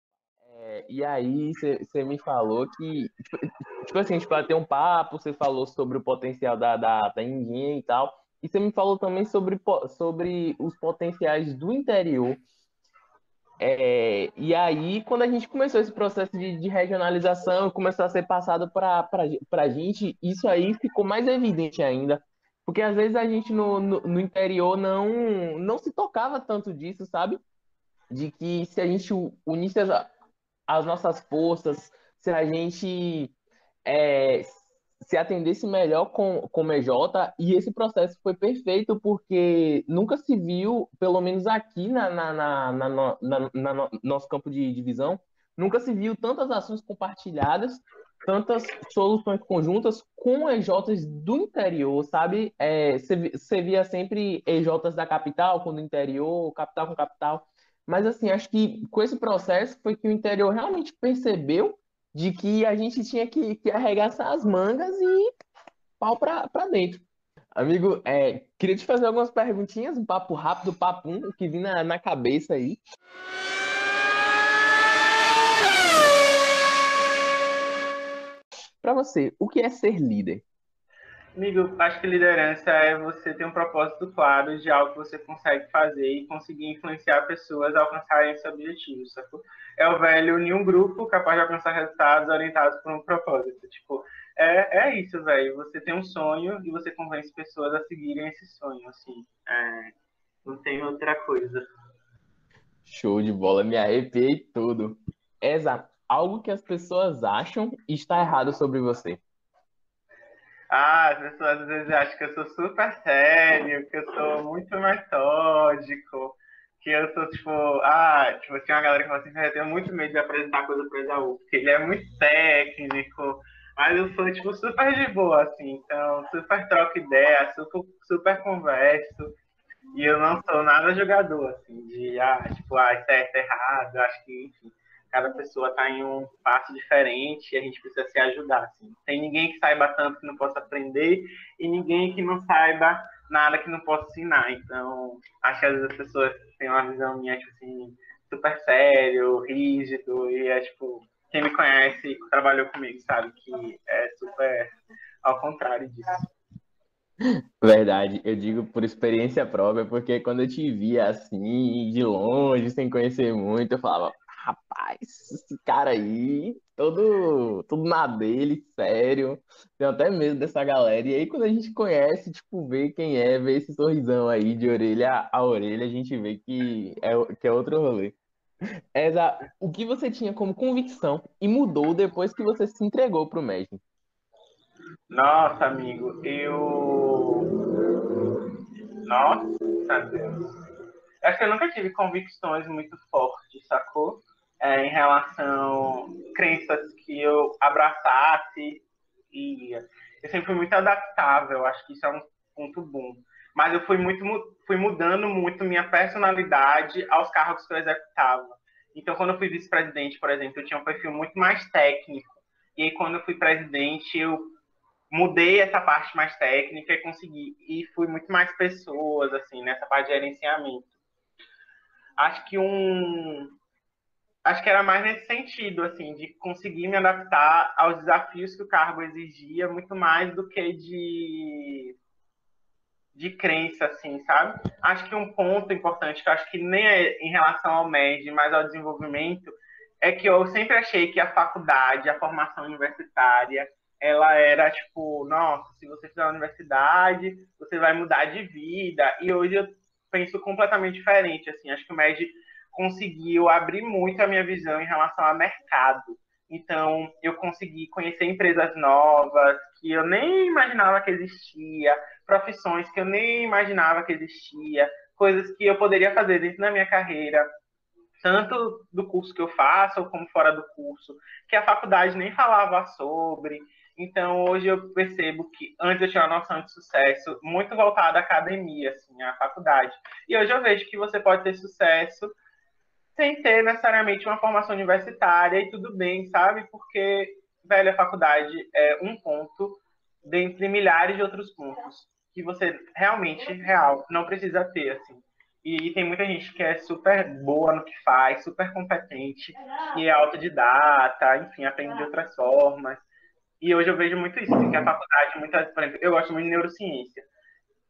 É, e aí você me falou que, tipo, tipo assim, tipo, ter um papo, você falou sobre o potencial da, da, da e tal. E você me falou também sobre, sobre os potenciais do interior. É, e aí, quando a gente começou esse processo de, de regionalização, começou a ser passado para a gente, isso aí ficou mais evidente ainda. Porque às vezes a gente no, no, no, interior não, não se tocava tanto disso, sabe? De que se a gente unisse as, as nossas forças, se a gente é, se atendesse melhor com, com o MJ, e esse processo foi perfeito porque nunca se viu, pelo menos aqui na, na, na, na, na, na no nosso campo de divisão, nunca se viu tantas ações compartilhadas tantas soluções conjuntas com EJs do interior, sabe? Você é, via sempre EJs da capital com o interior, capital com capital. Mas, assim, acho que com esse processo foi que o interior realmente percebeu de que a gente tinha que, que arregaçar as mangas e pau para dentro. Amigo, é, queria te fazer algumas perguntinhas, um papo rápido, papo um, que vi na, na cabeça aí. Para você, o que é ser líder? Amigo, acho que liderança é você ter um propósito claro de algo que você consegue fazer e conseguir influenciar pessoas a alcançarem esse objetivo, sacou? É o velho unir um grupo capaz de alcançar resultados orientados por um propósito. Tipo, é, é isso, velho. Você tem um sonho e você convence pessoas a seguirem esse sonho, assim. É, não tem outra coisa. Show de bola, me arrepiei tudo. Exato algo que as pessoas acham está errado sobre você? Ah, as pessoas às vezes acham que eu sou super sério, que eu sou muito metódico, que eu sou tipo, ah, tipo, tinha uma galera que fala assim, eu tenho muito medo de apresentar coisa para Esaú, porque ele é muito técnico, mas eu sou, tipo, super de boa, assim, então, super troco ideia, super, super converso, e eu não sou nada jogador, assim, de, ah, tipo, ah, certo, errado, acho que, enfim cada pessoa está em um passo diferente e a gente precisa se ajudar. Assim. Tem ninguém que saiba tanto que não possa aprender e ninguém que não saiba nada que não possa ensinar. Então, acho que às vezes as pessoas têm uma visão minha tipo assim, super sério, rígido, e é tipo, quem me conhece e trabalhou comigo sabe que é super ao contrário disso. Verdade, eu digo por experiência própria, porque quando eu te via assim, de longe, sem conhecer muito, eu falava, rapaz, esse cara aí, todo, tudo na dele, sério, tenho até medo dessa galera. E aí, quando a gente conhece, tipo, vê quem é, vê esse sorrisão aí de orelha a orelha, a gente vê que é, que é outro rolê. Eza, o que você tinha como convicção e mudou depois que você se entregou pro Magic? Nossa, amigo, eu. Nossa, Deus. Acho que eu nunca tive convicções muito fortes, sacou? É, em relação a crenças que eu abraçasse e eu sempre fui muito adaptável, acho que isso é um ponto bom. Mas eu fui muito fui mudando muito minha personalidade aos cargos que eu executava. Então, quando eu fui vice-presidente, por exemplo, eu tinha um perfil muito mais técnico. E aí, quando eu fui presidente, eu mudei essa parte mais técnica e consegui e fui muito mais pessoas assim nessa parte de gerenciamento acho que um acho que era mais nesse sentido assim de conseguir me adaptar aos desafios que o cargo exigia muito mais do que de de crença assim sabe acho que um ponto importante que eu acho que nem é em relação ao MED mas ao desenvolvimento é que eu sempre achei que a faculdade a formação universitária ela era tipo, nossa, se você fizer a universidade, você vai mudar de vida. E hoje eu penso completamente diferente, assim, acho que o MED conseguiu abrir muito a minha visão em relação ao mercado. Então, eu consegui conhecer empresas novas que eu nem imaginava que existia, profissões que eu nem imaginava que existia, coisas que eu poderia fazer dentro da minha carreira, tanto do curso que eu faço como fora do curso, que a faculdade nem falava sobre. Então, hoje eu percebo que antes eu tinha uma noção de sucesso muito voltada à academia, assim, à faculdade. E hoje eu vejo que você pode ter sucesso sem ter necessariamente uma formação universitária e tudo bem, sabe? Porque, velho, a faculdade é um ponto dentre milhares de outros pontos que você realmente, real, não precisa ter, assim. E, tem muita gente que é super boa no que faz, super competente, e é autodidata, enfim, aprende de outras formas. E hoje eu vejo muito isso, porque a faculdade, muitas, por exemplo, eu gosto muito de neurociência.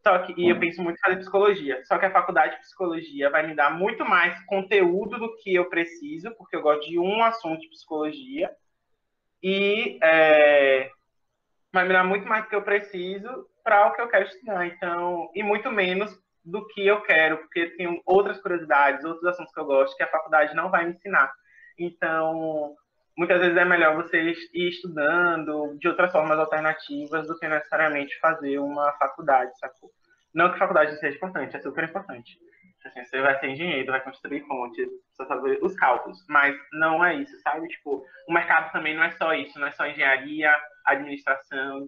Só que, e eu penso muito em fazer psicologia. Só que a faculdade de psicologia vai me dar muito mais conteúdo do que eu preciso, porque eu gosto de um assunto de psicologia. E é, vai me dar muito mais do que eu preciso para o que eu quero estudar. Então, e muito menos do que eu quero, porque tem outras curiosidades, outros assuntos que eu gosto que a faculdade não vai me ensinar. Então, muitas vezes é melhor você ir estudando de outras formas alternativas do que necessariamente fazer uma faculdade, sacou? Não que faculdade seja importante, é super importante. Assim, você vai ser engenheiro, vai construir pontes, precisa fazer os cálculos, mas não é isso, sabe? Tipo, o mercado também não é só isso, não é só engenharia, administração,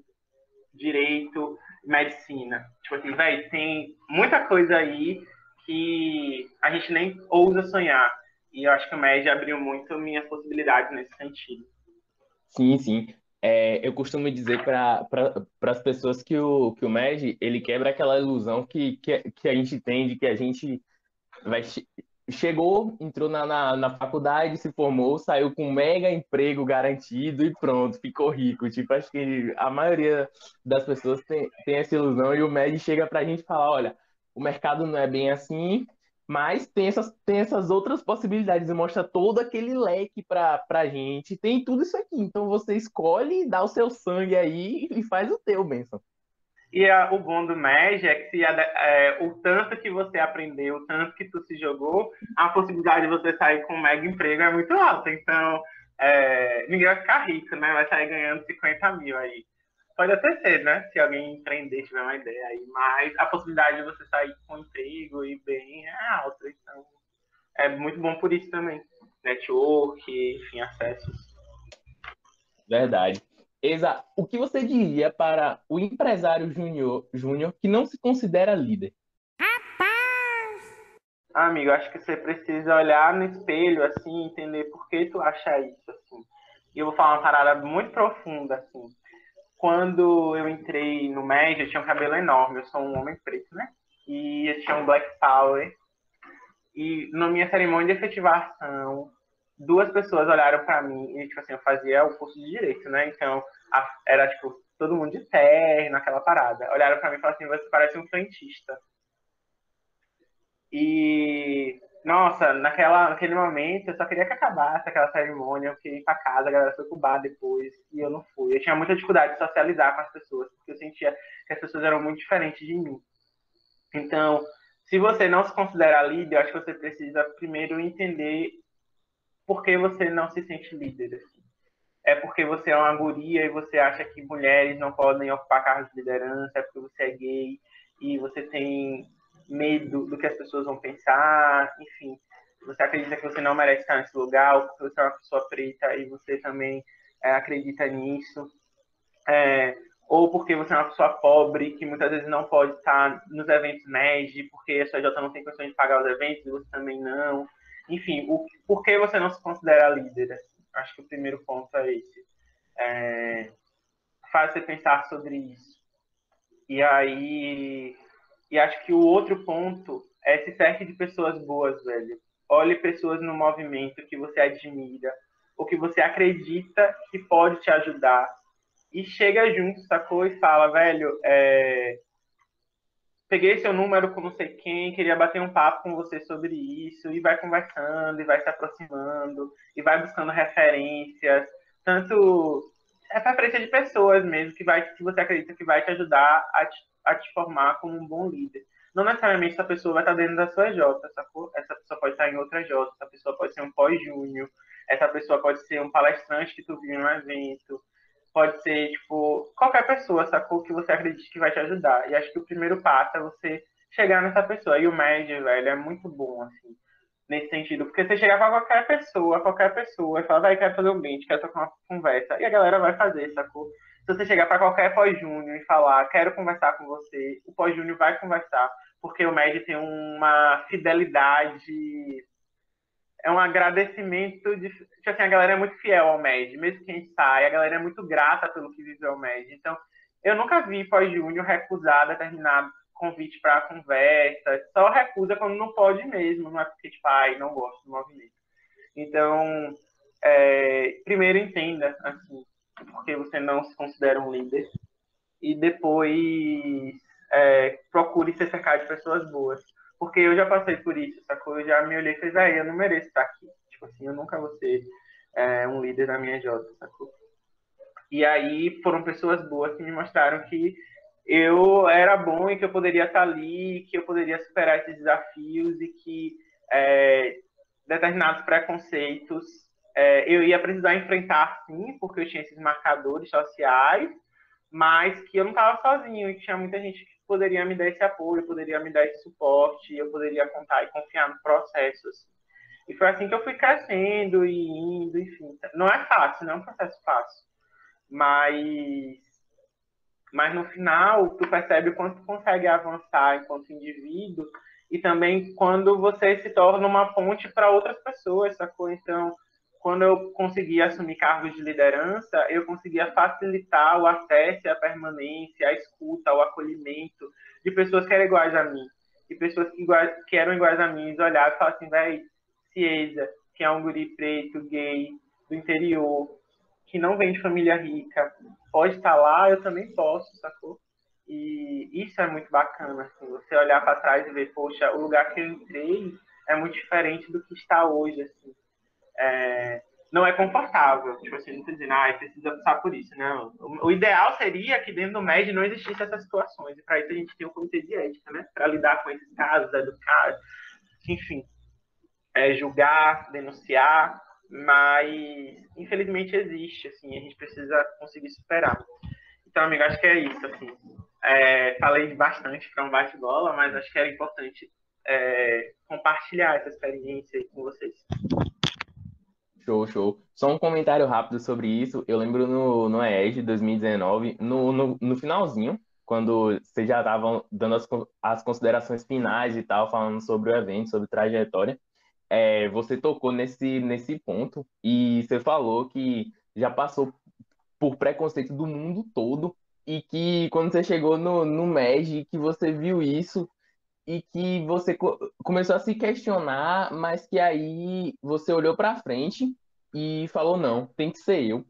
direito, medicina. Tipo assim, velho, tem muita coisa aí que a gente nem ousa sonhar. E eu acho que o MED abriu muito minhas possibilidades nesse sentido. Sim, sim. É, eu costumo dizer para as pessoas que o, que o MED, ele quebra aquela ilusão que, que, que a gente tem de que a gente vai, chegou, entrou na, na, na, faculdade, se formou, saiu com um mega emprego garantido e pronto, ficou rico. Tipo, acho que a maioria das pessoas tem, tem essa ilusão e o MED chega para a gente falar, olha, o mercado não é bem assim, mas tem essas, tem essas outras possibilidades e mostra todo aquele leque para a gente. Tem tudo isso aqui. Então você escolhe, dá o seu sangue aí e faz o teu, Benção. E a, o bom do MEG é que se a, é, o tanto que você aprendeu, o tanto que tu se jogou, a possibilidade de você sair com um mega emprego é muito alta. Então, é, ninguém vai ficar rico, né? Vai sair ganhando 50 mil aí. Pode até ser, né? Se alguém empreender, tiver uma ideia aí. Mas a possibilidade de você sair com emprego e bem é alta. Então, é muito bom por isso também. Network, enfim, acessos. Verdade. Exa, o que você diria para o empresário júnior júnior que não se considera líder? Rapaz! Amigo, acho que você precisa olhar no espelho, assim, entender por que tu acha isso, assim. E eu vou falar uma parada muito profunda, assim quando eu entrei no médio, eu tinha um cabelo enorme, eu sou um homem preto, né? E eu tinha um black power. E na minha cerimônia de efetivação, duas pessoas olharam para mim e, tipo assim, eu fazia o curso de direito, né? Então, a, era, tipo, todo mundo de terno, aquela parada. Olharam para mim e falaram assim: você parece um frentista. E, nossa, naquela, naquele momento eu só queria que acabasse aquela cerimônia. Eu queria ir para casa, a galera foi pro bar depois e eu não fui. Eu tinha muita dificuldade de socializar com as pessoas, porque eu sentia que as pessoas eram muito diferentes de mim. Então, se você não se considera líder, eu acho que você precisa primeiro entender por que você não se sente líder. Assim. É porque você é uma guria e você acha que mulheres não podem ocupar cargos de liderança, é porque você é gay e você tem medo do que as pessoas vão pensar, enfim. Você acredita que você não merece estar nesse lugar, porque você é uma pessoa preta e você também é, acredita nisso. É, ou porque você é uma pessoa pobre que muitas vezes não pode estar nos eventos MED, porque a SJ não tem condições de pagar os eventos e você também não. Enfim, o, por que você não se considera líder? Acho que o primeiro ponto é esse. É, faz você pensar sobre isso. E aí, e acho que o outro ponto é se cerque de pessoas boas, velho. Olhe pessoas no movimento que você admira, ou que você acredita que pode te ajudar. E chega junto, sacou? E fala, velho, é... peguei seu número com não sei quem, queria bater um papo com você sobre isso, e vai conversando, e vai se aproximando, e vai buscando referências, tanto é referência de pessoas mesmo, que, vai, que você acredita que vai te ajudar a te a te formar como um bom líder. Não necessariamente essa pessoa vai estar dentro da sua J, essa pessoa pode estar em outra J, essa pessoa pode ser um pós-júnior, essa pessoa pode ser um palestrante que tu viu em um evento, pode ser, tipo, qualquer pessoa, sacou? Que você acredite que vai te ajudar. E acho que o primeiro passo é você chegar nessa pessoa. E o médio, velho, é muito bom, assim, nesse sentido. Porque você chegar pra qualquer pessoa, qualquer pessoa, e falar, vai, quero fazer um bench, quero tocar uma conversa. E a galera vai fazer, sacou? Se você chegar para qualquer pós-júnior e falar, quero conversar com você, o pós-júnior vai conversar, porque o MED tem uma fidelidade, é um agradecimento de. Tipo assim, a galera é muito fiel ao MED, mesmo quem sai, a galera é muito grata pelo que viveu o MED. Então, eu nunca vi pós-júnior recusar determinado convite para conversa, só recusa quando não pode mesmo, não é porque, tipo, ai, não gosto do movimento. Então, é, primeiro entenda, assim, porque você não se considera um líder. E depois é, procure se cercar de pessoas boas. Porque eu já passei por isso, sacou? Eu já me olhei e falei, ah, eu não mereço estar aqui. Tipo assim, eu nunca vou ser é, um líder da minha Jota, sacou? E aí foram pessoas boas que me mostraram que eu era bom e que eu poderia estar ali, que eu poderia superar esses desafios e que é, determinados preconceitos é, eu ia precisar enfrentar sim, porque eu tinha esses marcadores sociais, mas que eu não estava sozinho, e tinha muita gente que poderia me dar esse apoio, poderia me dar esse suporte, eu poderia contar e confiar no processo. Assim. E foi assim que eu fui crescendo e indo, enfim. Não é fácil, não é um processo fácil. Mas, mas no final, tu percebe o quanto tu consegue avançar enquanto indivíduo e também quando você se torna uma ponte para outras pessoas, sacou? Então, quando eu conseguia assumir cargos de liderança, eu conseguia facilitar o acesso, a permanência, a escuta, o acolhimento de pessoas que eram iguais a mim. E pessoas que, iguais, que eram iguais a mim, olhavam e falavam assim, véi, Ciesa, que é um guri preto, gay, do interior, que não vem de família rica, pode estar lá, eu também posso, sacou? E isso é muito bacana, assim, você olhar para trás e ver, poxa, o lugar que eu entrei é muito diferente do que está hoje, assim é, não é confortável. Tipo assim, não tô dizendo, ah, precisa passar por isso. Não. O, o, ideal seria que dentro do MED não existisse essas situações. E para isso a gente tem um comitê de ética, né? Para lidar com esses casos, educar, enfim, é, julgar, denunciar. Mas, infelizmente, existe, assim, a gente precisa conseguir superar. Então, amigo, acho que é isso, assim. É, falei bastante para um bate-bola, mas acho que era importante é, compartilhar essa experiência com vocês. Show, show. Só um comentário rápido sobre isso. Eu lembro no, no EEG 2019, no, no, no finalzinho, quando vocês já estavam dando as, as considerações finais e tal, falando sobre o evento, sobre trajetória, é, você tocou nesse, nesse ponto e você falou que já passou por preconceito do mundo todo e que quando você chegou no, no MEG, que você viu isso e que você co começou a se questionar, mas que aí você olhou para frente e falou não, tem que ser eu.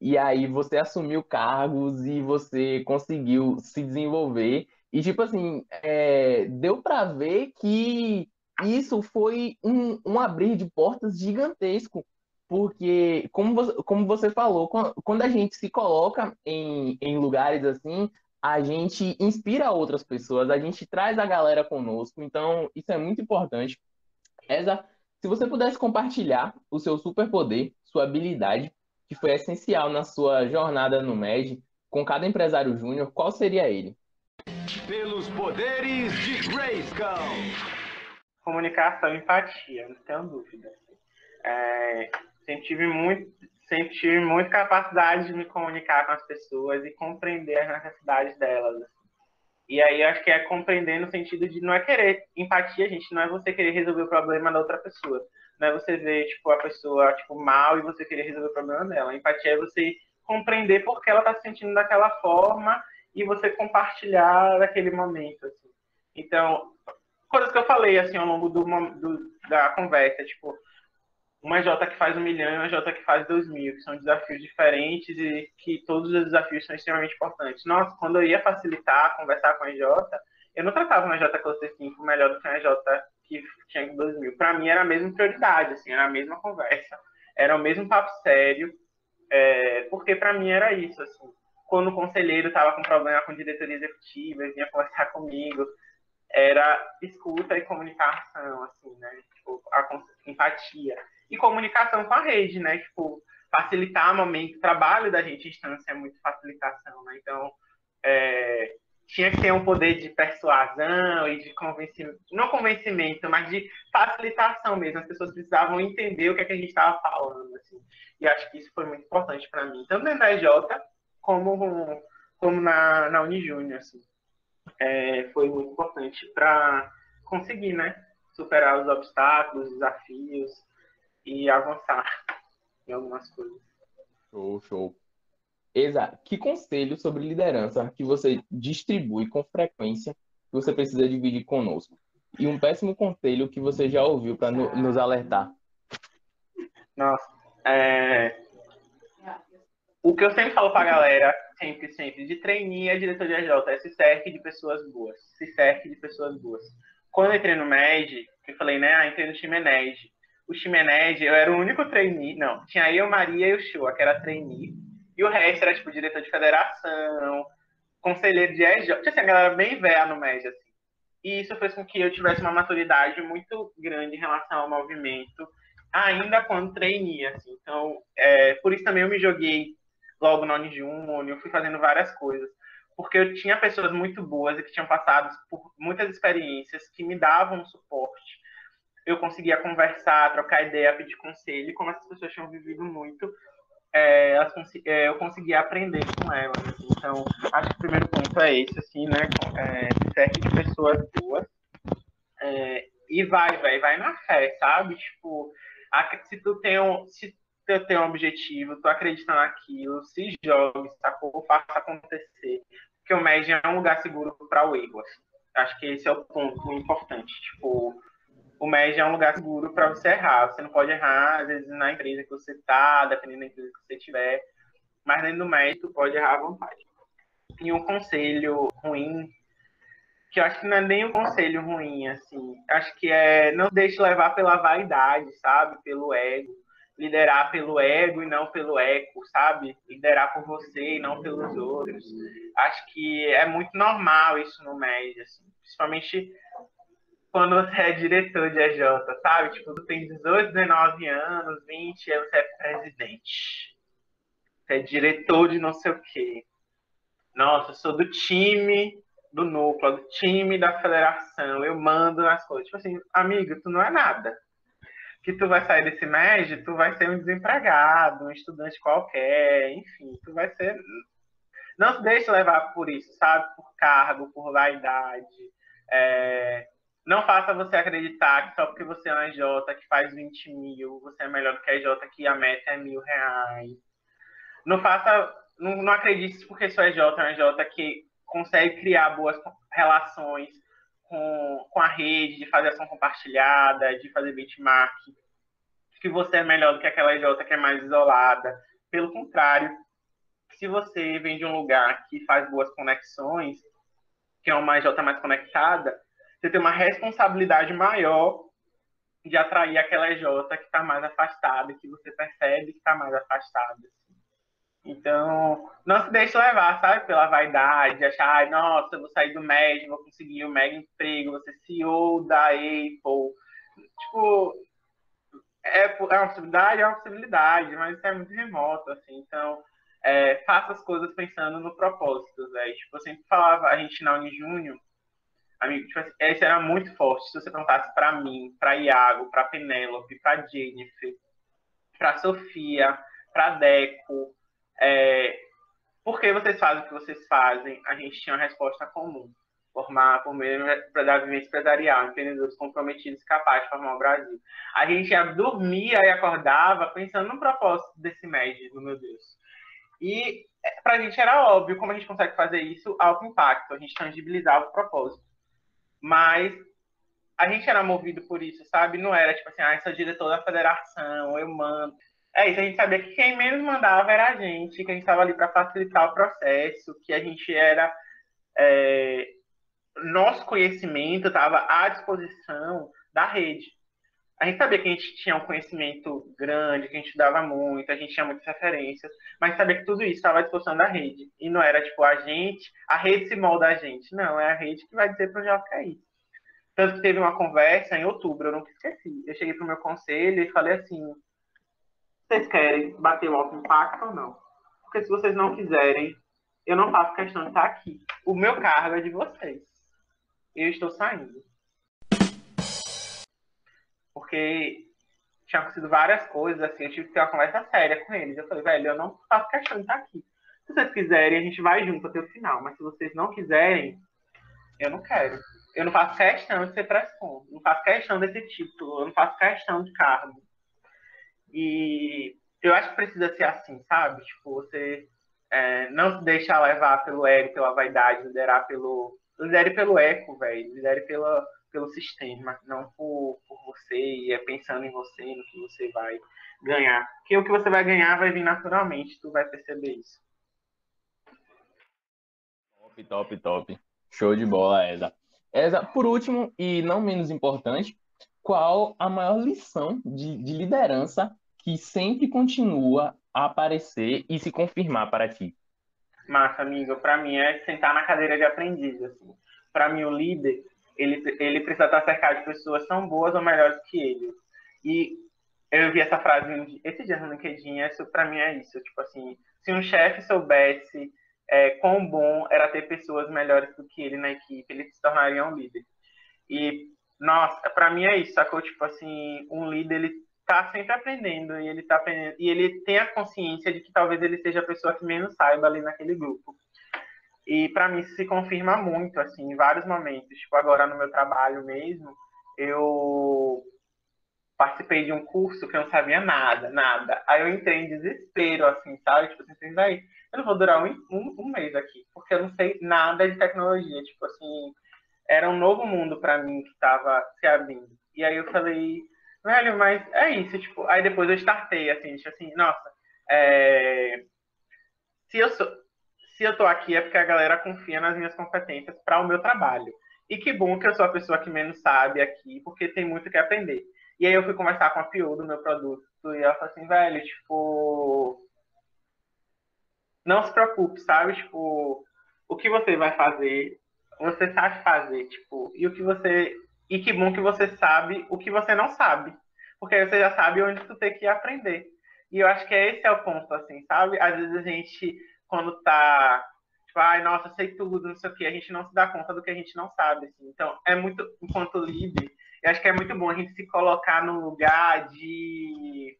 e aí você assumiu cargos e você conseguiu se desenvolver. E, tipo assim, é, deu para ver que isso foi um, um abrir de portas gigantesco. Porque, como você, como você falou, quando a gente se coloca em, em lugares assim, a gente inspira outras pessoas, a gente traz a galera conosco. Então, isso é muito importante. Essa, se você pudesse compartilhar o seu superpoder, sua habilidade, que foi essencial na sua jornada no MED, com cada empresário júnior, qual seria ele? Pelos poderes de Grayskull. Comunicação e empatia, não tenho dúvida. É, sempre tive muito, tive muita capacidade de me comunicar com as pessoas e compreender as necessidades delas. E aí acho que é compreender no sentido de não é querer empatia, gente, não é você querer resolver o problema da outra pessoa. Não é você ver tipo a pessoa tipo mal e você querer resolver o problema dela. Empatia é você compreender por que ela está se sentindo daquela forma e você compartilhar daquele momento. Assim. Então, coisas que eu falei assim ao longo do, do da conversa, tipo uma J que faz um milhão e uma J que faz dois mil, que são desafios diferentes e que todos os desafios são extremamente importantes. Nossa, quando eu ia facilitar, conversar com a J, eu não tratava uma J Cluster 5 melhor do que uma J que tinha dois mil. Para mim era a mesma prioridade, assim, era a mesma conversa, era o mesmo papo sério, é, porque para mim era isso, assim. Quando o conselheiro estava com problema com diretoria executiva, vinha conversar comigo, era escuta e comunicação, assim, né? Tipo, a empatia e comunicação com a rede, né? Tipo, facilitar o momento, o trabalho da gente em instância é muito facilitação, né? Então, é, tinha que ter um poder de persuasão e de convencimento, não convencimento, mas de facilitação mesmo. As pessoas precisavam entender o que, é que a gente estava falando, assim. E acho que isso foi muito importante para mim, tanto da EJ como, como na, na Unijúnior, assim. É, foi muito importante para conseguir, né? Superar os obstáculos, desafios, e avançar em algumas coisas. Show, show. Exa, que conselho sobre liderança que você distribui com frequência que você precisa dividir conosco? E um péssimo conselho que você já ouviu para no, nos alertar? Nossa, é... o que eu sempre falo para a galera, sempre, sempre, de trainee a diretor de AJ, é se cerque de pessoas boas, se cerque de pessoas boas. Quando eu entrei no MED, eu falei, né, ah, entrei no time ENED, o Chimened, eu era o único trainee, não, tinha eu, Maria e o Chua, que era trainee, e o resto era, tipo, diretor de federação, conselheiro de EJ, tinha assim, a galera bem velha no MED, assim. E isso fez com que eu tivesse uma maturidade muito grande em relação ao movimento, ainda quando trainee, assim. Então, é, por isso também eu me joguei logo no Unijun, eu fui fazendo várias coisas, porque eu tinha pessoas muito boas e que tinham passado por muitas experiências que me davam suporte, eu conseguia conversar, trocar ideia, pedir conselho, e como essas pessoas tinham vivido muito, é, elas, é, eu conseguia aprender com elas. Então, acho que o primeiro ponto é esse, assim, né? É, de pessoas boas. É, e vai, vai, vai na fé, sabe? Tipo, se tu tem um, se tu tem um objetivo, tu acredita naquilo, se jogue, sacou? Faça acontecer. Porque o MED é um lugar seguro para o erro. Assim. Acho que esse é o ponto importante. Tipo, o MED é um lugar seguro para você errar. Você não pode errar, às vezes, na empresa que você está, dependendo da empresa que você tiver. Mas dentro do MED, tu pode errar à vontade. E um conselho ruim, que eu acho que não é nem um conselho ruim, assim. Acho que é não deixe levar pela vaidade, sabe? Pelo ego. Liderar pelo ego e não pelo eco, sabe? Liderar por você e não pelos outros. Acho que é muito normal isso no MED, assim. Principalmente quando você é diretor de EJ, sabe? Tipo, tu tem 18, 19 anos, 20, aí você é presidente. Você é diretor de não sei o quê. Nossa, eu sou do time do núcleo, do time da federação, eu mando nas coisas. Tipo assim, amigo, tu não é nada. Que tu vai sair desse MED, tu vai ser um desempregado, um estudante qualquer, enfim, tu vai ser. Não se deixe levar por isso, sabe? Por cargo, por vaidade. É não faça você acreditar que só porque você é uma J que faz 20 mil, você é melhor do que a J que a meta é mil reais. Não faça, não, não acredite porque sua EJ é uma J que consegue criar boas relações com, com a rede, de fazer ação compartilhada, de fazer benchmark, que você é melhor do que aquela EJ que é mais isolada. Pelo contrário, se você vem de um lugar que faz boas conexões, que é uma EJ mais conectada, você tem uma responsabilidade maior de atrair aquela EJ que está mais afastada, que você percebe que está mais afastada. Assim. Então, não se deixe levar, sabe, pela vaidade, de achar, ai, nossa, eu vou sair do MED, vou conseguir um mega emprego, ser CEO da Apple. Tipo, é, é uma possibilidade, é uma possibilidade, mas isso é muito remoto, assim. Então, é, faça as coisas pensando no propósito, velho. Tipo, eu sempre falava, a gente na Unijúnior, amigo, tipo assim, era muito forte. Se você perguntasse para mim, para Iago, para Penélope, para Jennifer, para Sofia, para Deco, é, por que vocês fazem o que vocês fazem? A gente tinha uma resposta comum. Formar por meio da vivência empresarial, empreendedores comprometidos e capazes de formar o Brasil. A gente já dormia e acordava pensando no propósito desse MED, meu Deus. E é, para a gente era óbvio como a gente consegue fazer isso alto impacto, a gente tangibilizava o propósito. Mas a gente era movido por isso, sabe? Não era tipo assim, ah, sou diretor da federação, eu mando. É isso, a gente sabia que quem menos mandava era a gente, que a gente estava ali para facilitar o processo, que a gente era. É, nosso conhecimento estava à disposição da rede. A gente sabia que a gente tinha um conhecimento grande, que a gente estudava muito, a gente tinha muitas referências, mas sabia que tudo isso estava à disposição da rede. E não era tipo a gente, a rede se molda a gente. Não, é a rede que vai dizer para onde ela quer ir. Tanto que teve uma conversa em outubro, eu nunca esqueci. Eu cheguei para o meu conselho e falei assim: vocês querem bater o alto impacto ou não? Porque se vocês não quiserem, eu não faço questão de estar aqui. O meu cargo é de vocês. Eu estou saindo. Porque tinha acontecido várias coisas, assim, eu tive que ter uma conversa séria com eles. Eu falei, velho, eu não faço questão de estar aqui. Se vocês quiserem, a gente vai junto até o final. Mas se vocês não quiserem, eu não quero. Eu não faço questão de ser pressão. Não faço questão desse título. Eu não faço questão de cargo. E eu acho que precisa ser assim, sabe? Tipo, você é, não se deixar levar pelo ego, pela vaidade, liderar pelo. Lidere pelo eco, velho. Lidere pela, pelo sistema, não por, por você e é pensando em você, no que você vai ganhar. Porque o que você vai ganhar vai vir naturalmente, tu vai perceber isso. Top, top, top. Show de bola, Eza. Eza, por último, e não menos importante, qual a maior lição de, de liderança que sempre continua a aparecer e se confirmar para ti? Massa, amigo. Para mim é sentar na cadeira de aprendiz. Assim. Para mim, o líder ele, ele precisa estar cercado de pessoas tão boas ou melhores que ele. E eu vi essa frase esse dia no LinkedIn. Isso para mim é isso. Tipo assim, se um chefe soubesse é, quão bom era ter pessoas melhores do que ele na equipe, ele se tornaria um líder. E nossa, para mim é isso, sacou? Tipo assim, um líder, ele tá sempre aprendendo e ele tá aprendendo, e ele tem a consciência de que talvez ele seja a pessoa que menos saiba ali naquele grupo. E para mim se confirma muito, assim, em vários momentos. Tipo, agora no meu trabalho mesmo, eu participei de um curso que eu não sabia nada, nada. Aí eu entrei em desespero, assim, sabe? Tipo assim, daí, eu não vou durar um, um, um mês aqui, porque eu não sei nada de tecnologia. Tipo assim, era um novo mundo para mim que estava se abrindo. E aí eu falei, velho, mas é isso, tipo, aí depois eu startei, assim, tipo assim, nossa, é... se eu sou, se eu tô aqui é porque a galera confia nas minhas competências para o meu trabalho. E que bom que eu sou a pessoa que menos sabe aqui, porque tem muito que aprender. E aí eu fui conversar com a Pio do meu produto, e ela falou assim, velho, tipo, não se preocupe, sabe? Tipo, o que você vai fazer você sabe fazer, tipo, e o que você. E que bom que você sabe o que você não sabe. Porque aí você já sabe onde tu tem que aprender. E eu acho que esse é o ponto, assim, sabe? Às vezes a gente, quando tá. Tipo, ai, nossa, sei tudo, não sei o quê, a gente não se dá conta do que a gente não sabe. Assim. Então, é muito, enquanto líder, eu acho que é muito bom a gente se colocar num lugar de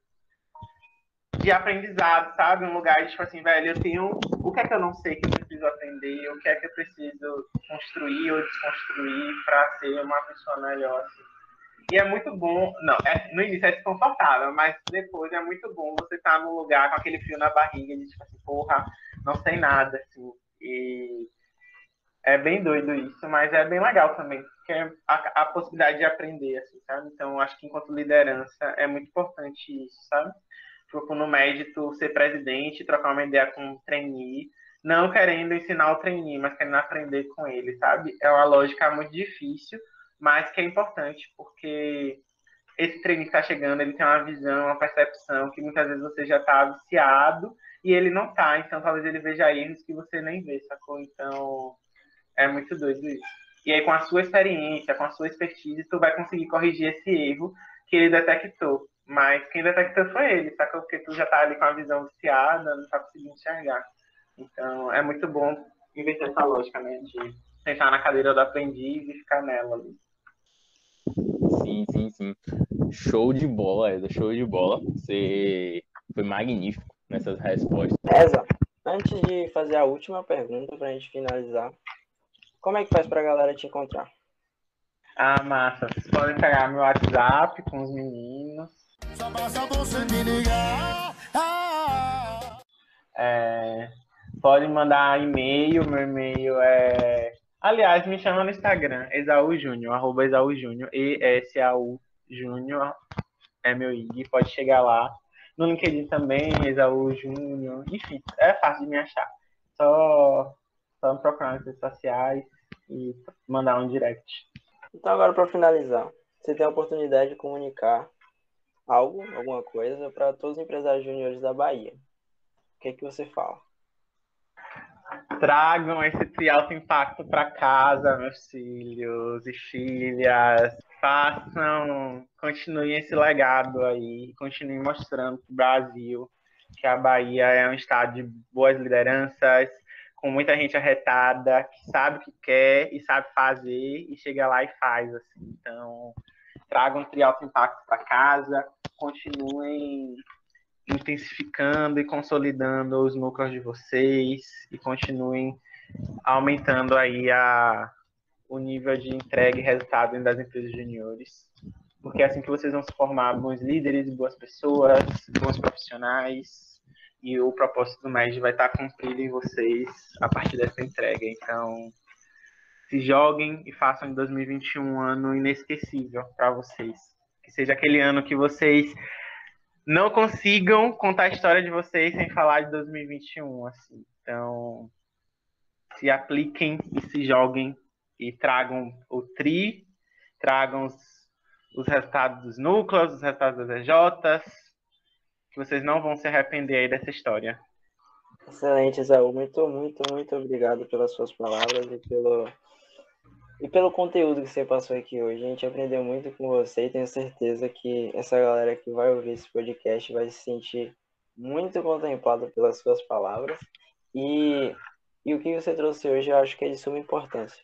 de aprendizado, sabe? Um lugar de, tipo assim, velho, eu tenho. O que é que eu não sei que eu preciso aprender? O que é que eu preciso construir ou desconstruir para ser uma pessoa melhor, assim. E é muito bom. Não, é, no início é desconfortável, mas depois é muito bom você estar tá num lugar com aquele frio na barriga de, tipo assim, porra, não sei nada, assim. E é bem doido isso, mas é bem legal também, porque é a, a possibilidade de aprender, assim, sabe? Então, acho que enquanto liderança é muito importante isso, sabe? Tipo, no médico ser presidente, trocar uma ideia com um trainee, não querendo ensinar o trainee, mas querendo aprender com ele, sabe? É uma lógica muito difícil, mas que é importante, porque esse trainee está chegando, ele tem uma visão, uma percepção que muitas vezes você já está viciado e ele não tá, então talvez ele veja erros que você nem vê, sacou? Então é muito doido isso. E aí com a sua experiência, com a sua expertise, tu vai conseguir corrigir esse erro que ele detectou. Mas quem detectou foi ele, sacou? Porque tu já tá ali com a visão viciada, não tá conseguindo enxergar. Então é muito bom inverter essa lógica, né? De sentar na cadeira do aprendiz e ficar nela ali. Sim, sim, sim. Show de bola, Eza, show de bola. Você foi magnífico nessas respostas. Eza, antes de fazer a última pergunta pra gente finalizar, como é que faz pra galera te encontrar? Ah, massa. Vocês podem pegar meu WhatsApp com os meninos. Só basta você me ligar. Ah, É, podem mandar e-mail. Meu e-mail é. Aliás, me chama no Instagram, Exaú Júnior, arroba Exaú Júnior, E-S-A-U Júnior, é meu IG, pode chegar lá. No LinkedIn também, Exaú Júnior, enfim, é fácil de me achar. Só, só me procurar nas redes sociais e mandar um direct. Então agora para finalizar, você tem a oportunidade de comunicar algo, alguma coisa para todos os empresários júniores da Bahia. O que é que você fala? Tragam esse alto impacto para casa, meus filhos e filhas. Façam, continuem esse legado aí, continuem mostrando para o Brasil que a Bahia é um estado de boas lideranças, com muita gente arretada, que sabe o que quer e sabe fazer e chega lá e faz. Assim. Então, tragam um alto impacto para casa, continuem intensificando e consolidando os núcleos de vocês e continuem aumentando aí a, o nível de entrega e resultado das empresas juniores. Porque é assim que vocês vão se formar bons líderes, boas pessoas, bons profissionais, e o propósito do MED vai estar cumprido em vocês a partir dessa entrega. Então, se joguem e façam de 2021 um ano inesquecível para vocês. Que seja aquele ano que vocês não consigam contar a história de vocês sem falar de 2021, assim. Então, se apliquem e se joguem e tragam o TRI, tragam os, os resultados dos núcleos, os resultados das EJs, que vocês não vão se arrepender aí dessa história. Excelente, Isaú. Muito, muito, muito obrigado pelas suas palavras e pelo, e pelo conteúdo que você passou aqui hoje. A gente aprendeu muito com você e tenho certeza que essa galera que vai ouvir esse podcast vai se sentir muito contemplada pelas suas palavras. E, e o que você trouxe hoje eu acho que é de suma importância.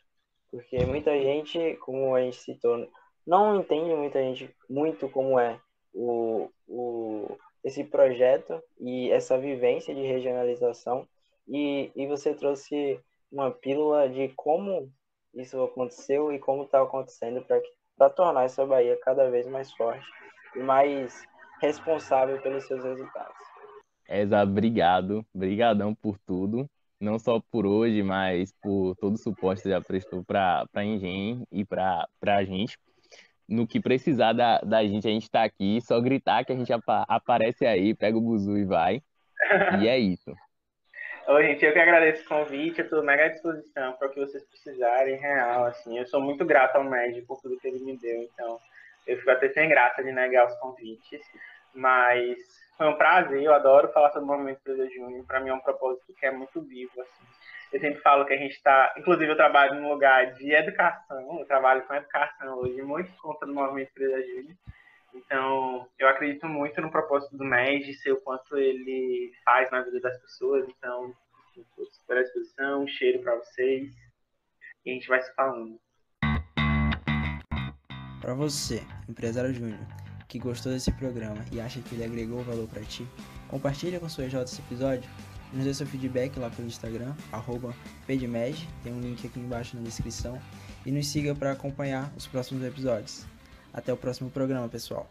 Porque muita gente, como a gente citou, não entende muita gente muito como é o, o, esse projeto e essa vivência de regionalização. E, e você trouxe uma pílula de como isso aconteceu e como está acontecendo para tornar essa Bahia cada vez mais forte e mais responsável pelos seus resultados. Eza, obrigado. Obrigadão por tudo. Não só por hoje, mas por todo o suporte que você já prestou para a Engen e para a gente. No que precisar da, da gente, a gente está aqui. Só gritar que a gente apa aparece aí, pega o buzu e vai. E é isso. Oi, gente, eu que agradeço o convite, eu estou mega à disposição para o que vocês precisarem, real, assim, eu sou muito grato ao médico por tudo que ele me deu, então eu fico até sem graça de negar os convites, mas foi um prazer, eu adoro falar sobre o Movimento Empresa Júnior, para mim é um propósito que é muito vivo, assim, eu sempre falo que a gente está, inclusive eu trabalho num lugar de educação, eu trabalho com educação hoje, muito por conta do Movimento Empresa Júnior, então, eu acredito muito no propósito do MED, sei o quanto ele faz na vida das pessoas. Então, estou super à. Um cheiro para vocês. E a gente vai se falando. Para você, empresário júnior, que gostou desse programa e acha que ele agregou valor para ti, compartilha com sua EJ esse episódio nos dê seu feedback lá pelo Instagram, arroba tem um link aqui embaixo na descrição, e nos siga para acompanhar os próximos episódios. Até o próximo programa, pessoal.